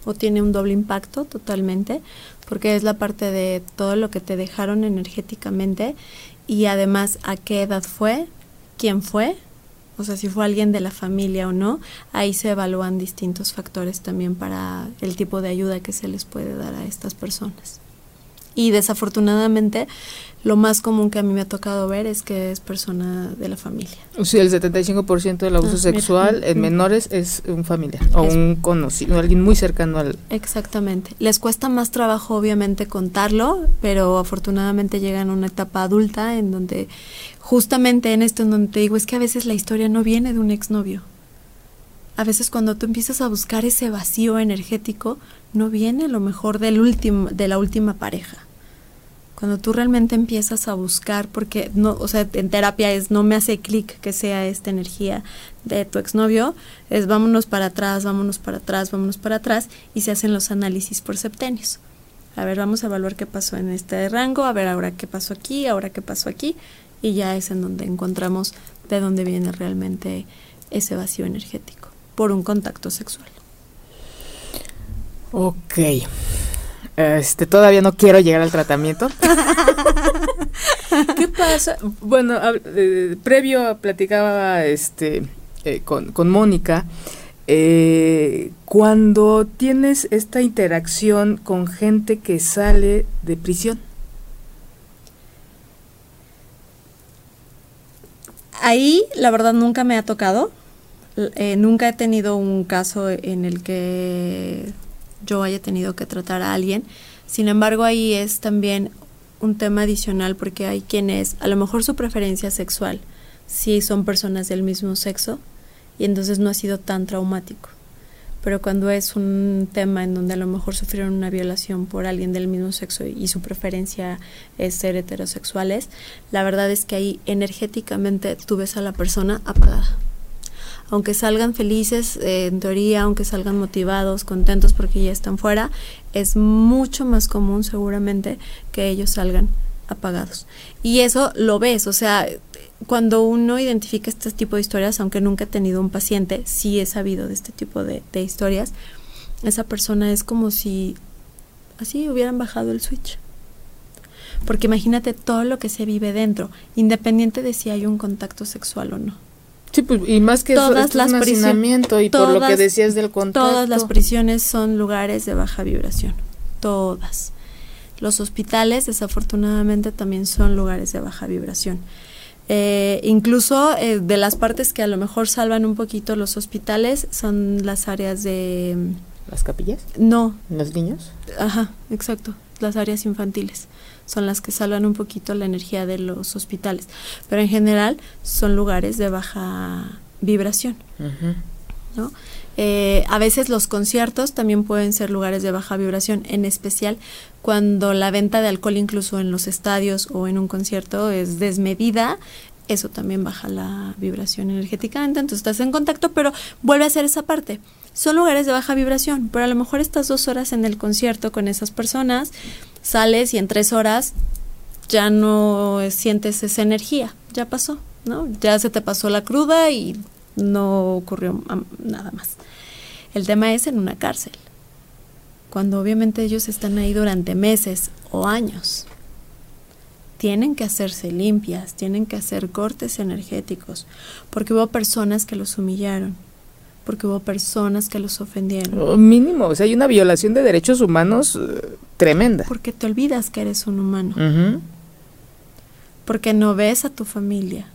o tiene un doble impacto totalmente porque es la parte de todo lo que te dejaron energéticamente y además a qué edad fue, quién fue, o sea, si fue alguien de la familia o no, ahí se evalúan distintos factores también para el tipo de ayuda que se les puede dar a estas personas. Y desafortunadamente lo más común que a mí me ha tocado ver es que es persona de la familia. O sea, el 75% del abuso ah, sexual en menores es un familiar o un conocido, alguien muy cercano al... Exactamente. Les cuesta más trabajo obviamente contarlo, pero afortunadamente llegan a una etapa adulta en donde justamente en esto en donde te digo es que a veces la historia no viene de un exnovio. A veces cuando tú empiezas a buscar ese vacío energético, no viene lo mejor del último, de la última pareja cuando tú realmente empiezas a buscar, porque no, o sea, en terapia es no me hace clic que sea esta energía de tu exnovio, es vámonos para atrás, vámonos para atrás, vámonos para atrás, y se hacen los análisis por septenios. A ver, vamos a evaluar qué pasó en este rango, a ver ahora qué pasó aquí, ahora qué pasó aquí, y ya es en donde encontramos de dónde viene realmente ese vacío energético, por un contacto sexual. Ok. Este, todavía no quiero llegar al tratamiento. ¿Qué pasa? Bueno, eh, previo platicaba este eh, con, con Mónica. Eh, cuando tienes esta interacción con gente que sale de prisión. Ahí, la verdad, nunca me ha tocado. nunca he tenido un caso en el que yo haya tenido que tratar a alguien. Sin embargo, ahí es también un tema adicional porque hay quienes, a lo mejor su preferencia sexual, sí son personas del mismo sexo y entonces no ha sido tan traumático. Pero cuando es un tema en donde a lo mejor sufrieron una violación por alguien del mismo sexo y su preferencia es ser heterosexuales, la verdad es que ahí energéticamente tú ves a la persona apagada aunque salgan felices, eh, en teoría, aunque salgan motivados, contentos porque ya están fuera, es mucho más común seguramente que ellos salgan apagados. Y eso lo ves, o sea, cuando uno identifica este tipo de historias, aunque nunca he tenido un paciente, sí he sabido de este tipo de, de historias, esa persona es como si así hubieran bajado el switch. porque imagínate todo lo que se vive dentro, independiente de si hay un contacto sexual o no. Sí, pues, y más que todas eso, las es un hacinamiento y por lo que decías del contacto. Todas las prisiones son lugares de baja vibración, todas. Los hospitales, desafortunadamente, también son lugares de baja vibración. Eh, incluso eh, de las partes que a lo mejor salvan un poquito los hospitales son las áreas de... ¿Las capillas? No. ¿Los niños? Ajá, exacto, las áreas infantiles son las que salvan un poquito la energía de los hospitales, pero en general son lugares de baja vibración. ¿no? Eh, a veces los conciertos también pueden ser lugares de baja vibración, en especial cuando la venta de alcohol incluso en los estadios o en un concierto es desmedida, eso también baja la vibración energéticamente, entonces estás en contacto, pero vuelve a ser esa parte. Son lugares de baja vibración, pero a lo mejor estás dos horas en el concierto con esas personas, sales y en tres horas ya no sientes esa energía, ya pasó, ¿no? Ya se te pasó la cruda y no ocurrió nada más. El tema es en una cárcel, cuando obviamente ellos están ahí durante meses o años. Tienen que hacerse limpias, tienen que hacer cortes energéticos, porque hubo personas que los humillaron, porque hubo personas que los ofendieron. Oh, mínimo, o sea, hay una violación de derechos humanos eh, tremenda. Porque te olvidas que eres un humano. Porque no ves a tu familia,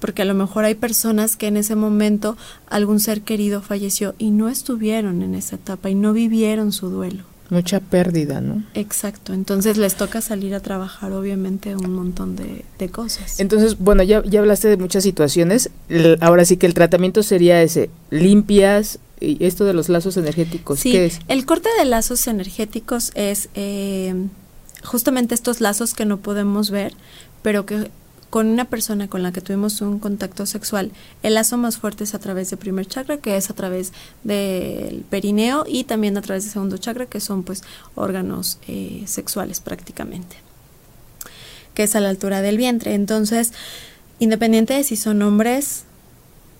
porque a lo mejor hay personas que en ese momento algún ser querido falleció y no estuvieron en esa etapa y no vivieron su duelo. Mucha pérdida, ¿no? Exacto, entonces les toca salir a trabajar obviamente un montón de, cosas. Entonces, bueno, ya, ya hablaste de muchas situaciones, ahora sí que el tratamiento sería ese, limpias, y esto de los lazos energéticos, sí, ¿qué es? El corte de lazos energéticos es eh, justamente estos lazos que no podemos ver, pero que con una persona con la que tuvimos un contacto sexual, el lazo más fuerte es a través del primer chakra, que es a través del perineo, y también a través del segundo chakra, que son pues órganos eh, sexuales prácticamente, que es a la altura del vientre. Entonces, independiente de si son hombres,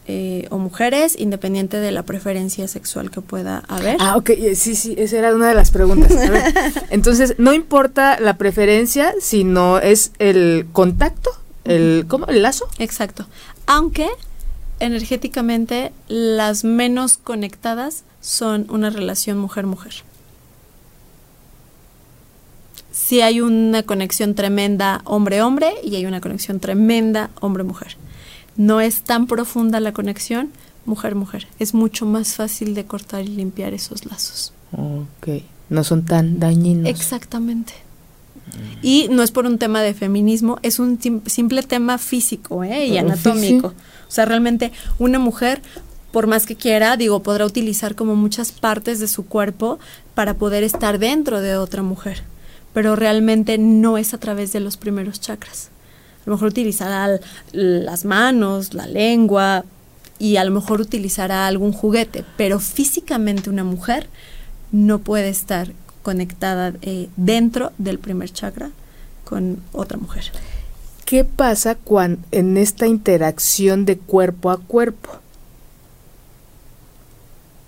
eh, o mujeres, independiente de la preferencia sexual que pueda haber. Ah, ok, eh, sí, sí, esa era una de las preguntas. Entonces, no importa la preferencia, sino es el contacto el, ¿cómo? ¿El lazo? Exacto. Aunque energéticamente las menos conectadas son una relación mujer-mujer. Sí hay una conexión tremenda hombre-hombre y hay una conexión tremenda hombre-mujer. No es tan profunda la conexión mujer-mujer. Es mucho más fácil de cortar y limpiar esos lazos. Ok. No son tan dañinos. Exactamente. Y no es por un tema de feminismo, es un simple tema físico ¿eh? y anatómico. O sea, realmente una mujer, por más que quiera, digo, podrá utilizar como muchas partes de su cuerpo para poder estar dentro de otra mujer, pero realmente no es a través de los primeros chakras. A lo mejor utilizará las manos, la lengua y a lo mejor utilizará algún juguete, pero físicamente una mujer no puede estar conectada eh, dentro del primer chakra con otra mujer. ¿Qué pasa cuando en esta interacción de cuerpo a cuerpo?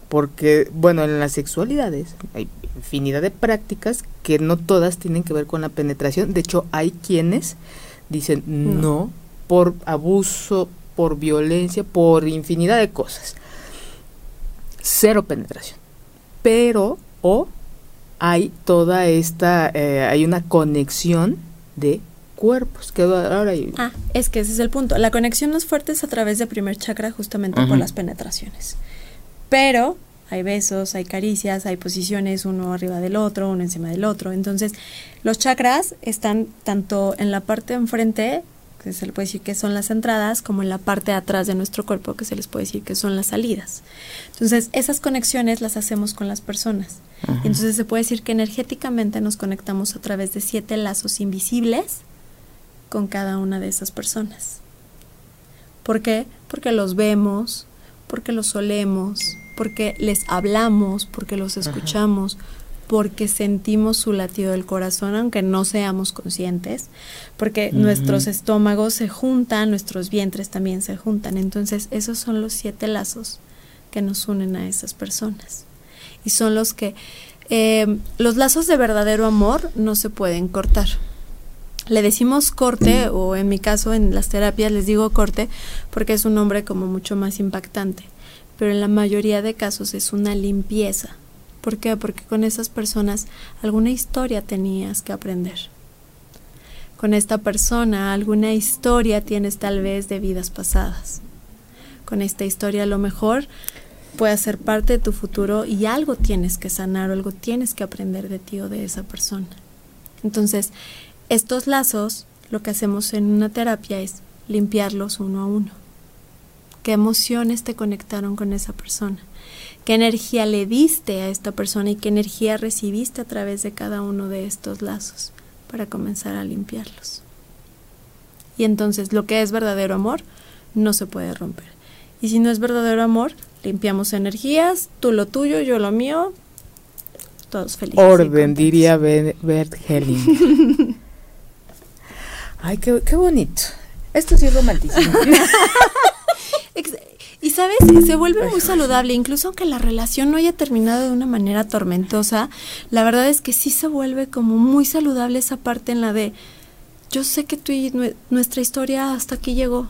Porque, bueno, en las sexualidades hay infinidad de prácticas que no todas tienen que ver con la penetración. De hecho, hay quienes dicen no, no por abuso, por violencia, por infinidad de cosas. Cero penetración. Pero, o hay toda esta, eh, hay una conexión de cuerpos. Que ahora Ah, es que ese es el punto. La conexión más fuerte es a través del primer chakra justamente por las penetraciones. Pero hay besos, hay caricias, hay posiciones uno arriba del otro, uno encima del otro. Entonces, los chakras están tanto en la parte enfrente que se le puede decir que son las entradas, como en la parte de atrás de nuestro cuerpo, que se les puede decir que son las salidas. Entonces, esas conexiones las hacemos con las personas. Entonces, se puede decir que energéticamente nos conectamos a través de siete lazos invisibles con cada una de esas personas. ¿Por qué? Porque los vemos, porque los olemos, porque les hablamos, porque los escuchamos, porque sentimos su latido del corazón, aunque no seamos conscientes, porque nuestros estómagos se juntan, nuestros vientres también se juntan. Entonces, esos son los siete lazos que nos unen a esas personas. Y son los que... Eh, los lazos de verdadero amor no se pueden cortar. Le decimos corte, o en mi caso en las terapias les digo corte, porque es un nombre como mucho más impactante. Pero en la mayoría de casos es una limpieza. ¿Por qué? Porque con esas personas alguna historia tenías que aprender. Con esta persona alguna historia tienes tal vez de vidas pasadas. Con esta historia a lo mejor puede ser parte de tu futuro y algo tienes que sanar o algo tienes que aprender de ti o de esa persona. Entonces, estos lazos, lo que hacemos en una terapia es limpiarlos uno a uno. ¿Qué emociones te conectaron con esa persona? ¿Qué energía le diste a esta persona y qué energía recibiste a través de cada uno de estos lazos para comenzar a limpiarlos? Y entonces lo que es verdadero amor no se puede romper. Y si no es verdadero amor, limpiamos energías, tú lo tuyo, yo lo mío, todos felices. Orden, diría Bert Helling. Ay, qué, qué, bonito. Esto sí es romanticismo. y sabes, se vuelve muy saludable, incluso aunque la relación no haya terminado de una manera tormentosa, la verdad es que sí se vuelve como muy saludable esa parte en la de, yo sé que tú y nuestra historia hasta aquí llegó,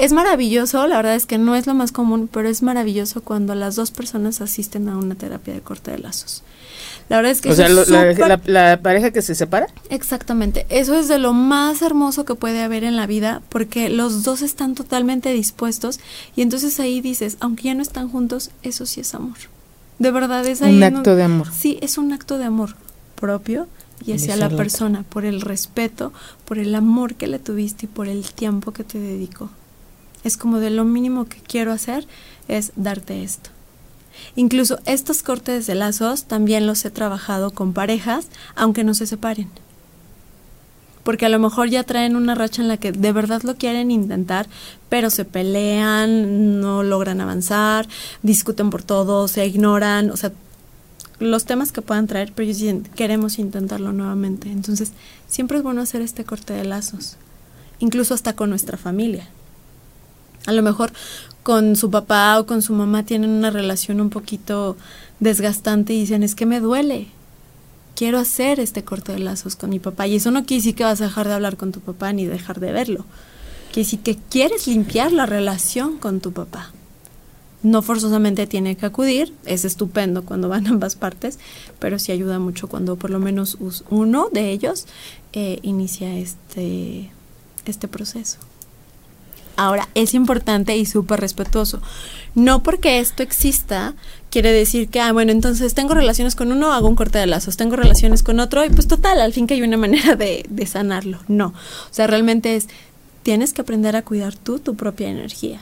es maravilloso, la verdad es que no es lo más común, pero es maravilloso cuando las dos personas asisten a una terapia de corte de lazos. La verdad es que... O sea, la, pareja que se separa. Exactamente, eso es de lo más hermoso que puede haber en la vida, porque los dos están totalmente dispuestos y entonces ahí dices, aunque ya no están juntos, eso sí es amor. De verdad es ahí. Un acto de amor. Sí, es un acto de amor propio y hacia la persona, por el respeto, por el amor que le tuviste y por el tiempo que te dedicó. Es como de lo mínimo que quiero hacer es darte esto. Incluso estos cortes de lazos también los he trabajado con parejas, aunque no se separen. Porque a lo mejor ya traen una racha en la que de verdad lo quieren intentar, pero se pelean, no logran avanzar, discuten por todo, se ignoran, o sea, los temas que puedan traer, pero ellos queremos intentarlo nuevamente. Entonces, siempre es bueno hacer este corte de lazos, incluso hasta con nuestra familia. A lo mejor con su papá o con su mamá tienen una relación un poquito desgastante y dicen, es que me duele. Quiero hacer este corte de lazos con mi papá. Y eso no quiere decir que vas a dejar de hablar con tu papá ni dejar de verlo. Quiere decir que quieres limpiar la relación con tu papá. No forzosamente tiene que acudir, es estupendo cuando van ambas partes, pero sí ayuda mucho cuando por lo menos uno de ellos eh, inicia este, este proceso. Ahora, es importante y súper respetuoso. No porque esto exista, quiere decir que, ah, bueno, entonces tengo relaciones con uno, hago un corte de lazos, tengo relaciones con otro, y pues total, al fin que hay una manera de, sanarlo. No. O sea, realmente es, tienes que aprender a cuidar tú tu propia energía.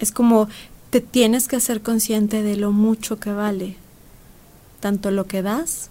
Es como te tienes que hacer consciente de lo mucho que vale, tanto lo que das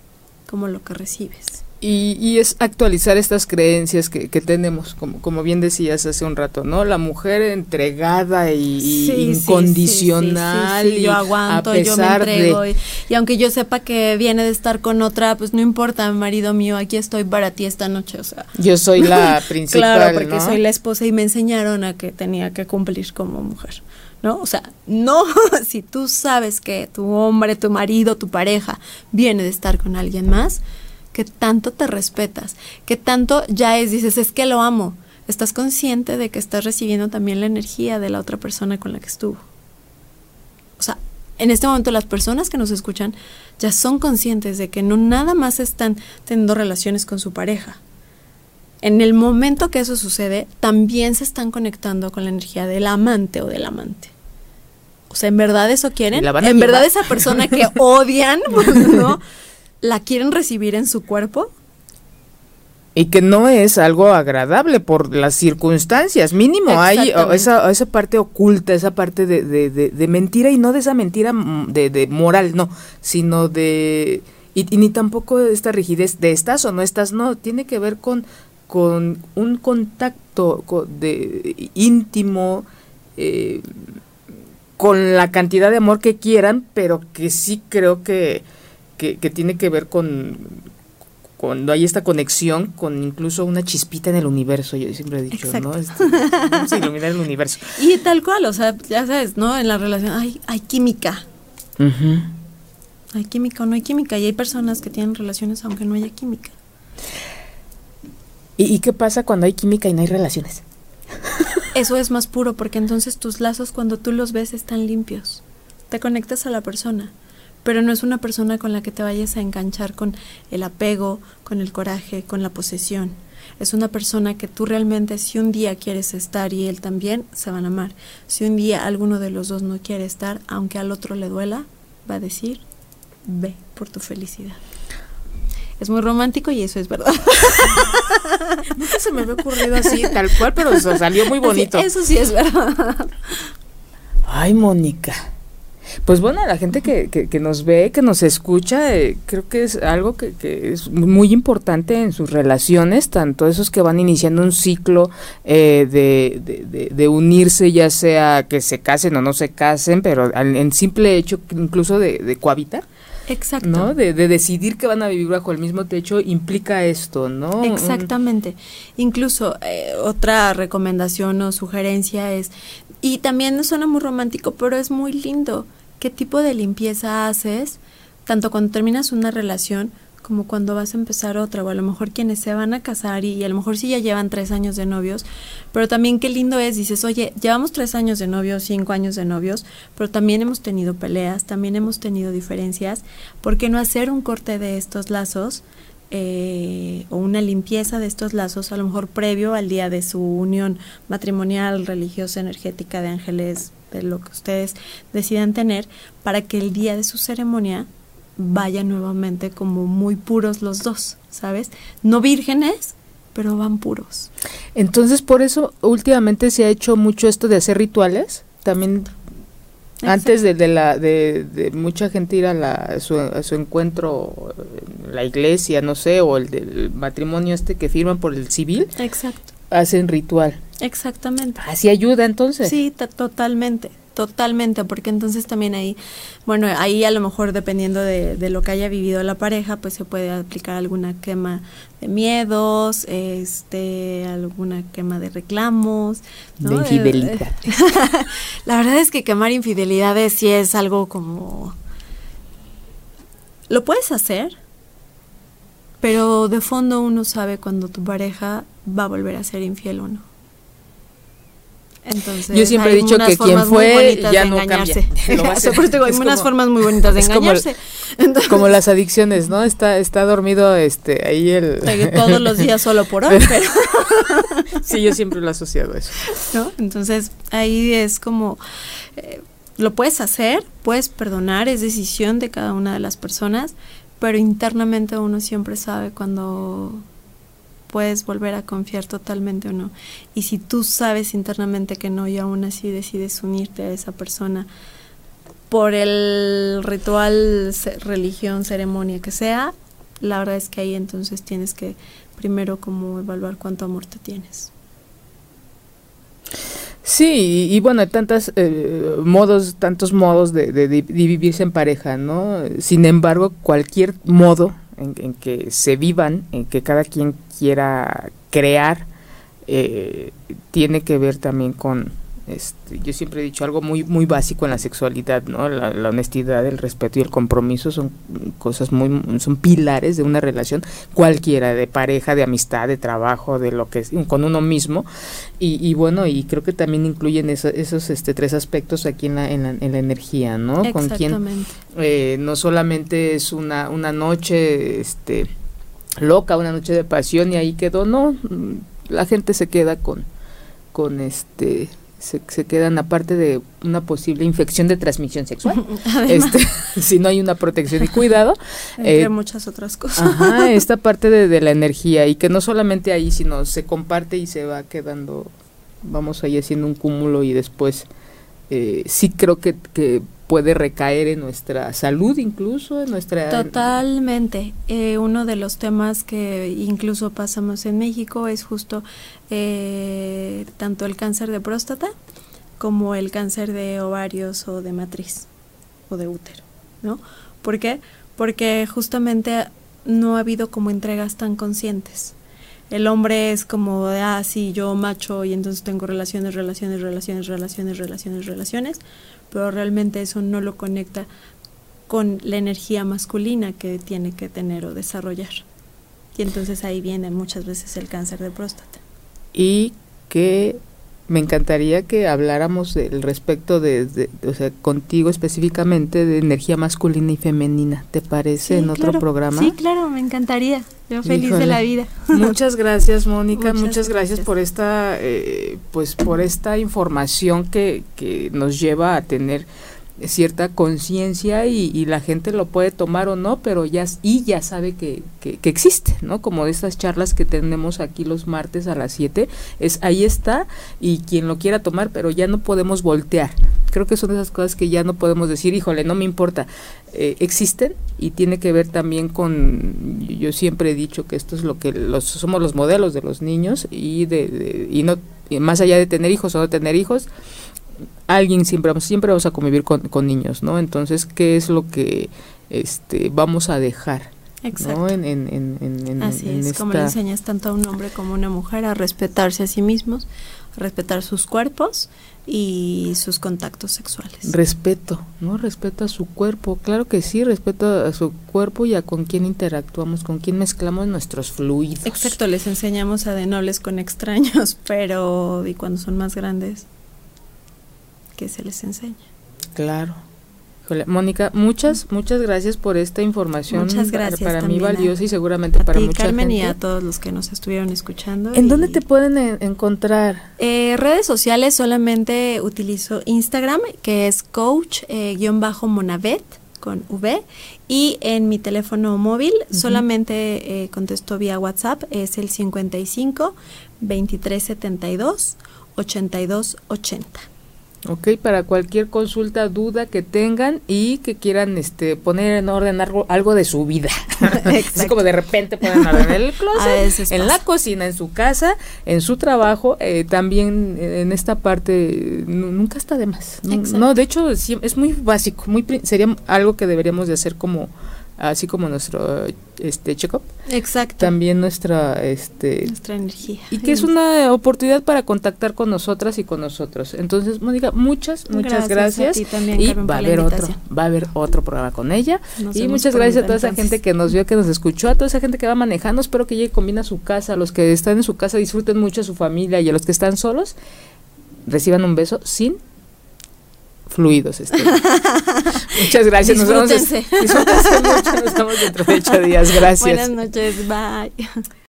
como lo que recibes. Y, es actualizar estas creencias que, tenemos, como, como bien decías hace un rato, ¿no? La mujer entregada y, incondicional. y yo aguanto, yo me entrego. Y, aunque yo sepa que viene de estar con otra, pues no importa, marido mío, aquí estoy para ti esta noche, o sea. Yo soy la principal, Claro, porque soy la esposa y me enseñaron a que tenía que cumplir como mujer. ¿no? O sea, no, si tú sabes que tu hombre, tu marido, tu pareja viene de estar con alguien más, que tanto te respetas, que tanto ya es, dices, es que lo amo. Estás consciente de que estás recibiendo también la energía de la otra persona con la que estuvo. O sea, en este momento las personas que nos escuchan ya son conscientes de que no nada más están teniendo relaciones con su pareja. En el momento que eso sucede, también se están conectando con la energía del amante o del amante. O sea, ¿en verdad eso quieren? ¿En verdad esa persona que odian, ¿no? La quieren recibir en su cuerpo. Y que no es algo agradable por las circunstancias. Mínimo hay esa, esa parte oculta, esa parte de, de, mentira y no de esa mentira de, moral, no, sino de... Y, ni tampoco de esta rigidez de estás o no estás, no, tiene que ver con, con un contacto de, íntimo, eh, con la cantidad de amor que quieran, pero que sí creo que que, tiene que ver con cuando hay esta conexión con incluso una chispita en el universo, yo siempre he dicho, ¿no? Este, vamos a iluminar el universo. Y tal cual, o sea, ya sabes, ¿no? En la relación hay, hay química. Hay química o no hay química. Y hay personas que tienen relaciones aunque no haya química. ¿Y, qué pasa cuando hay química y no hay relaciones? Eso es más puro porque entonces tus lazos cuando tú los ves están limpios. Te conectas a la persona, pero no es una persona con la que te vayas a enganchar con el apego, con el coraje, con la posesión. Es una persona que tú realmente si un día quieres estar y él también, se van a amar. Si un día alguno de los dos no quiere estar, aunque al otro le duela, va a decir, ve por tu felicidad. Es muy romántico y eso es verdad. Nunca se me había ocurrido así, tal cual, pero salió muy bonito. eso sí es verdad. Ay, Mónica. Pues bueno, la gente que, que, nos ve, que nos escucha, eh, creo que es algo que, que, es muy importante en sus relaciones, tanto esos que van iniciando un ciclo eh, de, de, de, unirse, ya sea que se casen o no se casen, pero en simple hecho incluso de, cohabitar Exacto. ¿no? De, decidir que van a vivir bajo el mismo techo implica esto, ¿no? Exactamente. Incluso eh, otra recomendación o sugerencia es, y también suena muy romántico, pero es muy lindo, ¿qué tipo de limpieza haces? Tanto cuando terminas una relación como cuando vas a empezar otra, o a lo mejor quienes se van a casar y, a lo mejor sí ya llevan tres años de novios, pero también qué lindo es, dices, oye, llevamos tres años de novios, cinco años de novios, pero también hemos tenido peleas, también hemos tenido diferencias, ¿por qué no hacer un corte de estos lazos? Eh, o una limpieza de estos lazos, a lo mejor previo al día de su unión matrimonial, religiosa, energética, de ángeles, de lo que ustedes decidan tener, para que el día de su ceremonia vayan nuevamente como muy puros los dos, ¿sabes? No vírgenes, pero van puros. Entonces, por eso últimamente se ha hecho mucho esto de hacer rituales, también antes de, la de, mucha gente ir a, la, su, a su encuentro en la iglesia, no sé, o el del matrimonio este que firman por el civil. Exacto. Hacen ritual. Exactamente. Así ayuda entonces. Sí, totalmente. Totalmente, porque entonces también ahí, bueno, ahí a lo mejor dependiendo de, de, lo que haya vivido la pareja, pues se puede aplicar alguna quema de miedos, este, alguna quema de reclamos, de infidelidad. la verdad es que quemar infidelidades sí es algo como, lo puedes hacer, pero de fondo uno sabe cuando tu pareja va a volver a ser infiel o no. Entonces, Yo siempre he dicho que quien fue ya no cambia. hay unas formas muy bonitas de engañarse. Como, las adicciones, ¿no? Está está dormido este ahí el todos los días solo por hoy, pero Sí, yo siempre lo he asociado a eso. ¿No? Entonces, ahí es como eh, lo puedes hacer, puedes perdonar, es decisión de cada una de las personas, pero internamente uno siempre sabe cuando puedes volver a confiar totalmente o no. Y si tú sabes internamente que no y aún así decides unirte a esa persona por el ritual, religión, ceremonia que sea, la verdad es que ahí entonces tienes que primero como evaluar cuánto amor te tienes. Sí, y, bueno, hay tantos eh, modos, tantos modos de, de, vivirse en pareja, ¿no? Sin embargo, cualquier modo en, que se vivan, en que cada quien quiera crear, eh, tiene que ver también con, este, yo siempre he dicho algo muy muy básico en la sexualidad, ¿no? La, honestidad, el respeto y el compromiso son cosas muy son pilares de una relación cualquiera, de pareja, de amistad, de trabajo, de lo que es con uno mismo y, bueno y creo que también incluyen esos este tres aspectos aquí en la, en la, energía, ¿no? Con quien eh, no solamente es una una noche este loca, una noche de pasión y ahí quedó, no, la gente se queda con con este se, se, quedan aparte de una posible infección de transmisión sexual, este, si no hay una protección y cuidado. Entre eh, muchas otras cosas. Ajá, esta parte de, la energía y que no solamente ahí, sino se comparte y se va quedando, vamos ahí haciendo un cúmulo y después eh, sí creo que, que puede recaer en nuestra salud incluso, en nuestra... Totalmente. Eh, uno de los temas que incluso pasamos en México es justo eh, tanto el cáncer de próstata como el cáncer de ovarios o de matriz o de útero, ¿no? ¿Por qué? Porque justamente no ha habido como entregas tan conscientes. El hombre es como de, ah, sí, yo macho y entonces tengo relaciones, relaciones, relaciones, relaciones, relaciones, relaciones, pero realmente eso no lo conecta con la energía masculina que tiene que tener o desarrollar. Y entonces ahí viene muchas veces el cáncer de próstata. Y que me encantaría que habláramos del respecto de, o sea, contigo específicamente de energía masculina y femenina. ¿Te parece en otro programa? Sí, claro, me encantaría. Yo feliz de la vida. Muchas gracias, Mónica. Muchas, gracias. por esta, eh, pues, por esta información que, que nos lleva a tener cierta conciencia y, la gente lo puede tomar o no, pero ya y ya sabe que, que, existe, ¿no? Como de estas charlas que tenemos aquí los martes a las 7, es ahí está y quien lo quiera tomar, pero ya no podemos voltear. Creo que son esas cosas que ya no podemos decir, híjole, no me importa. Eh, existen y tiene que ver también con, yo siempre he dicho que esto es lo que los, somos los modelos de los niños y de, y no más allá de tener hijos o no tener hijos, alguien siempre, siempre vamos a convivir con, con niños, ¿no? Entonces, ¿qué es lo que este, vamos a dejar? Exacto. En, en, Así es, como le enseñas tanto a un hombre como a una mujer a respetarse a sí mismos, a respetar sus cuerpos y sus contactos sexuales. Respeto, ¿no? Respeto a su cuerpo, claro que sí, respeto a su cuerpo y a con quién interactuamos, con quién mezclamos nuestros fluidos. Exacto, les enseñamos a de nobles con extraños, pero ¿y cuando son más grandes? Que se les enseña. Claro. Mónica, muchas, muchas gracias por esta información. Muchas gracias. Para, mí valiosa y seguramente para ti, mucha Carmen, y a todos los que nos estuvieron escuchando. ¿En dónde te pueden encontrar? Eh, redes sociales solamente utilizo Instagram, que es coach-monavet eh, con V. Y en mi teléfono móvil solamente eh, contesto vía WhatsApp, es el 55 2372 8280. Ok, para cualquier consulta, duda que tengan y que quieran este poner en orden algo, algo de su vida. Así como de repente pueden orden en el closet, en la cocina, en su casa, en su trabajo, eh, también en esta parte nunca está de más. No, de hecho es muy básico, muy sería algo que deberíamos de hacer como así como nuestro este check-up. Exacto. También nuestra este nuestra energía. Y que es una oportunidad para contactar con nosotras y con nosotros. Entonces, Mónica, muchas muchas gracias, y va a haber otro, va a haber otro programa con ella y muchas gracias a toda esa gente que nos vio, que nos escuchó, a toda esa gente que va manejando, espero que llegue combina su casa, a los que están en su casa disfruten mucho a su familia y a los que están solos reciban un beso sin fluidos. Este. Muchas gracias. Nos vemos, mucho. Nos vemos dentro de ocho días. Gracias. Buenas noches. Bye.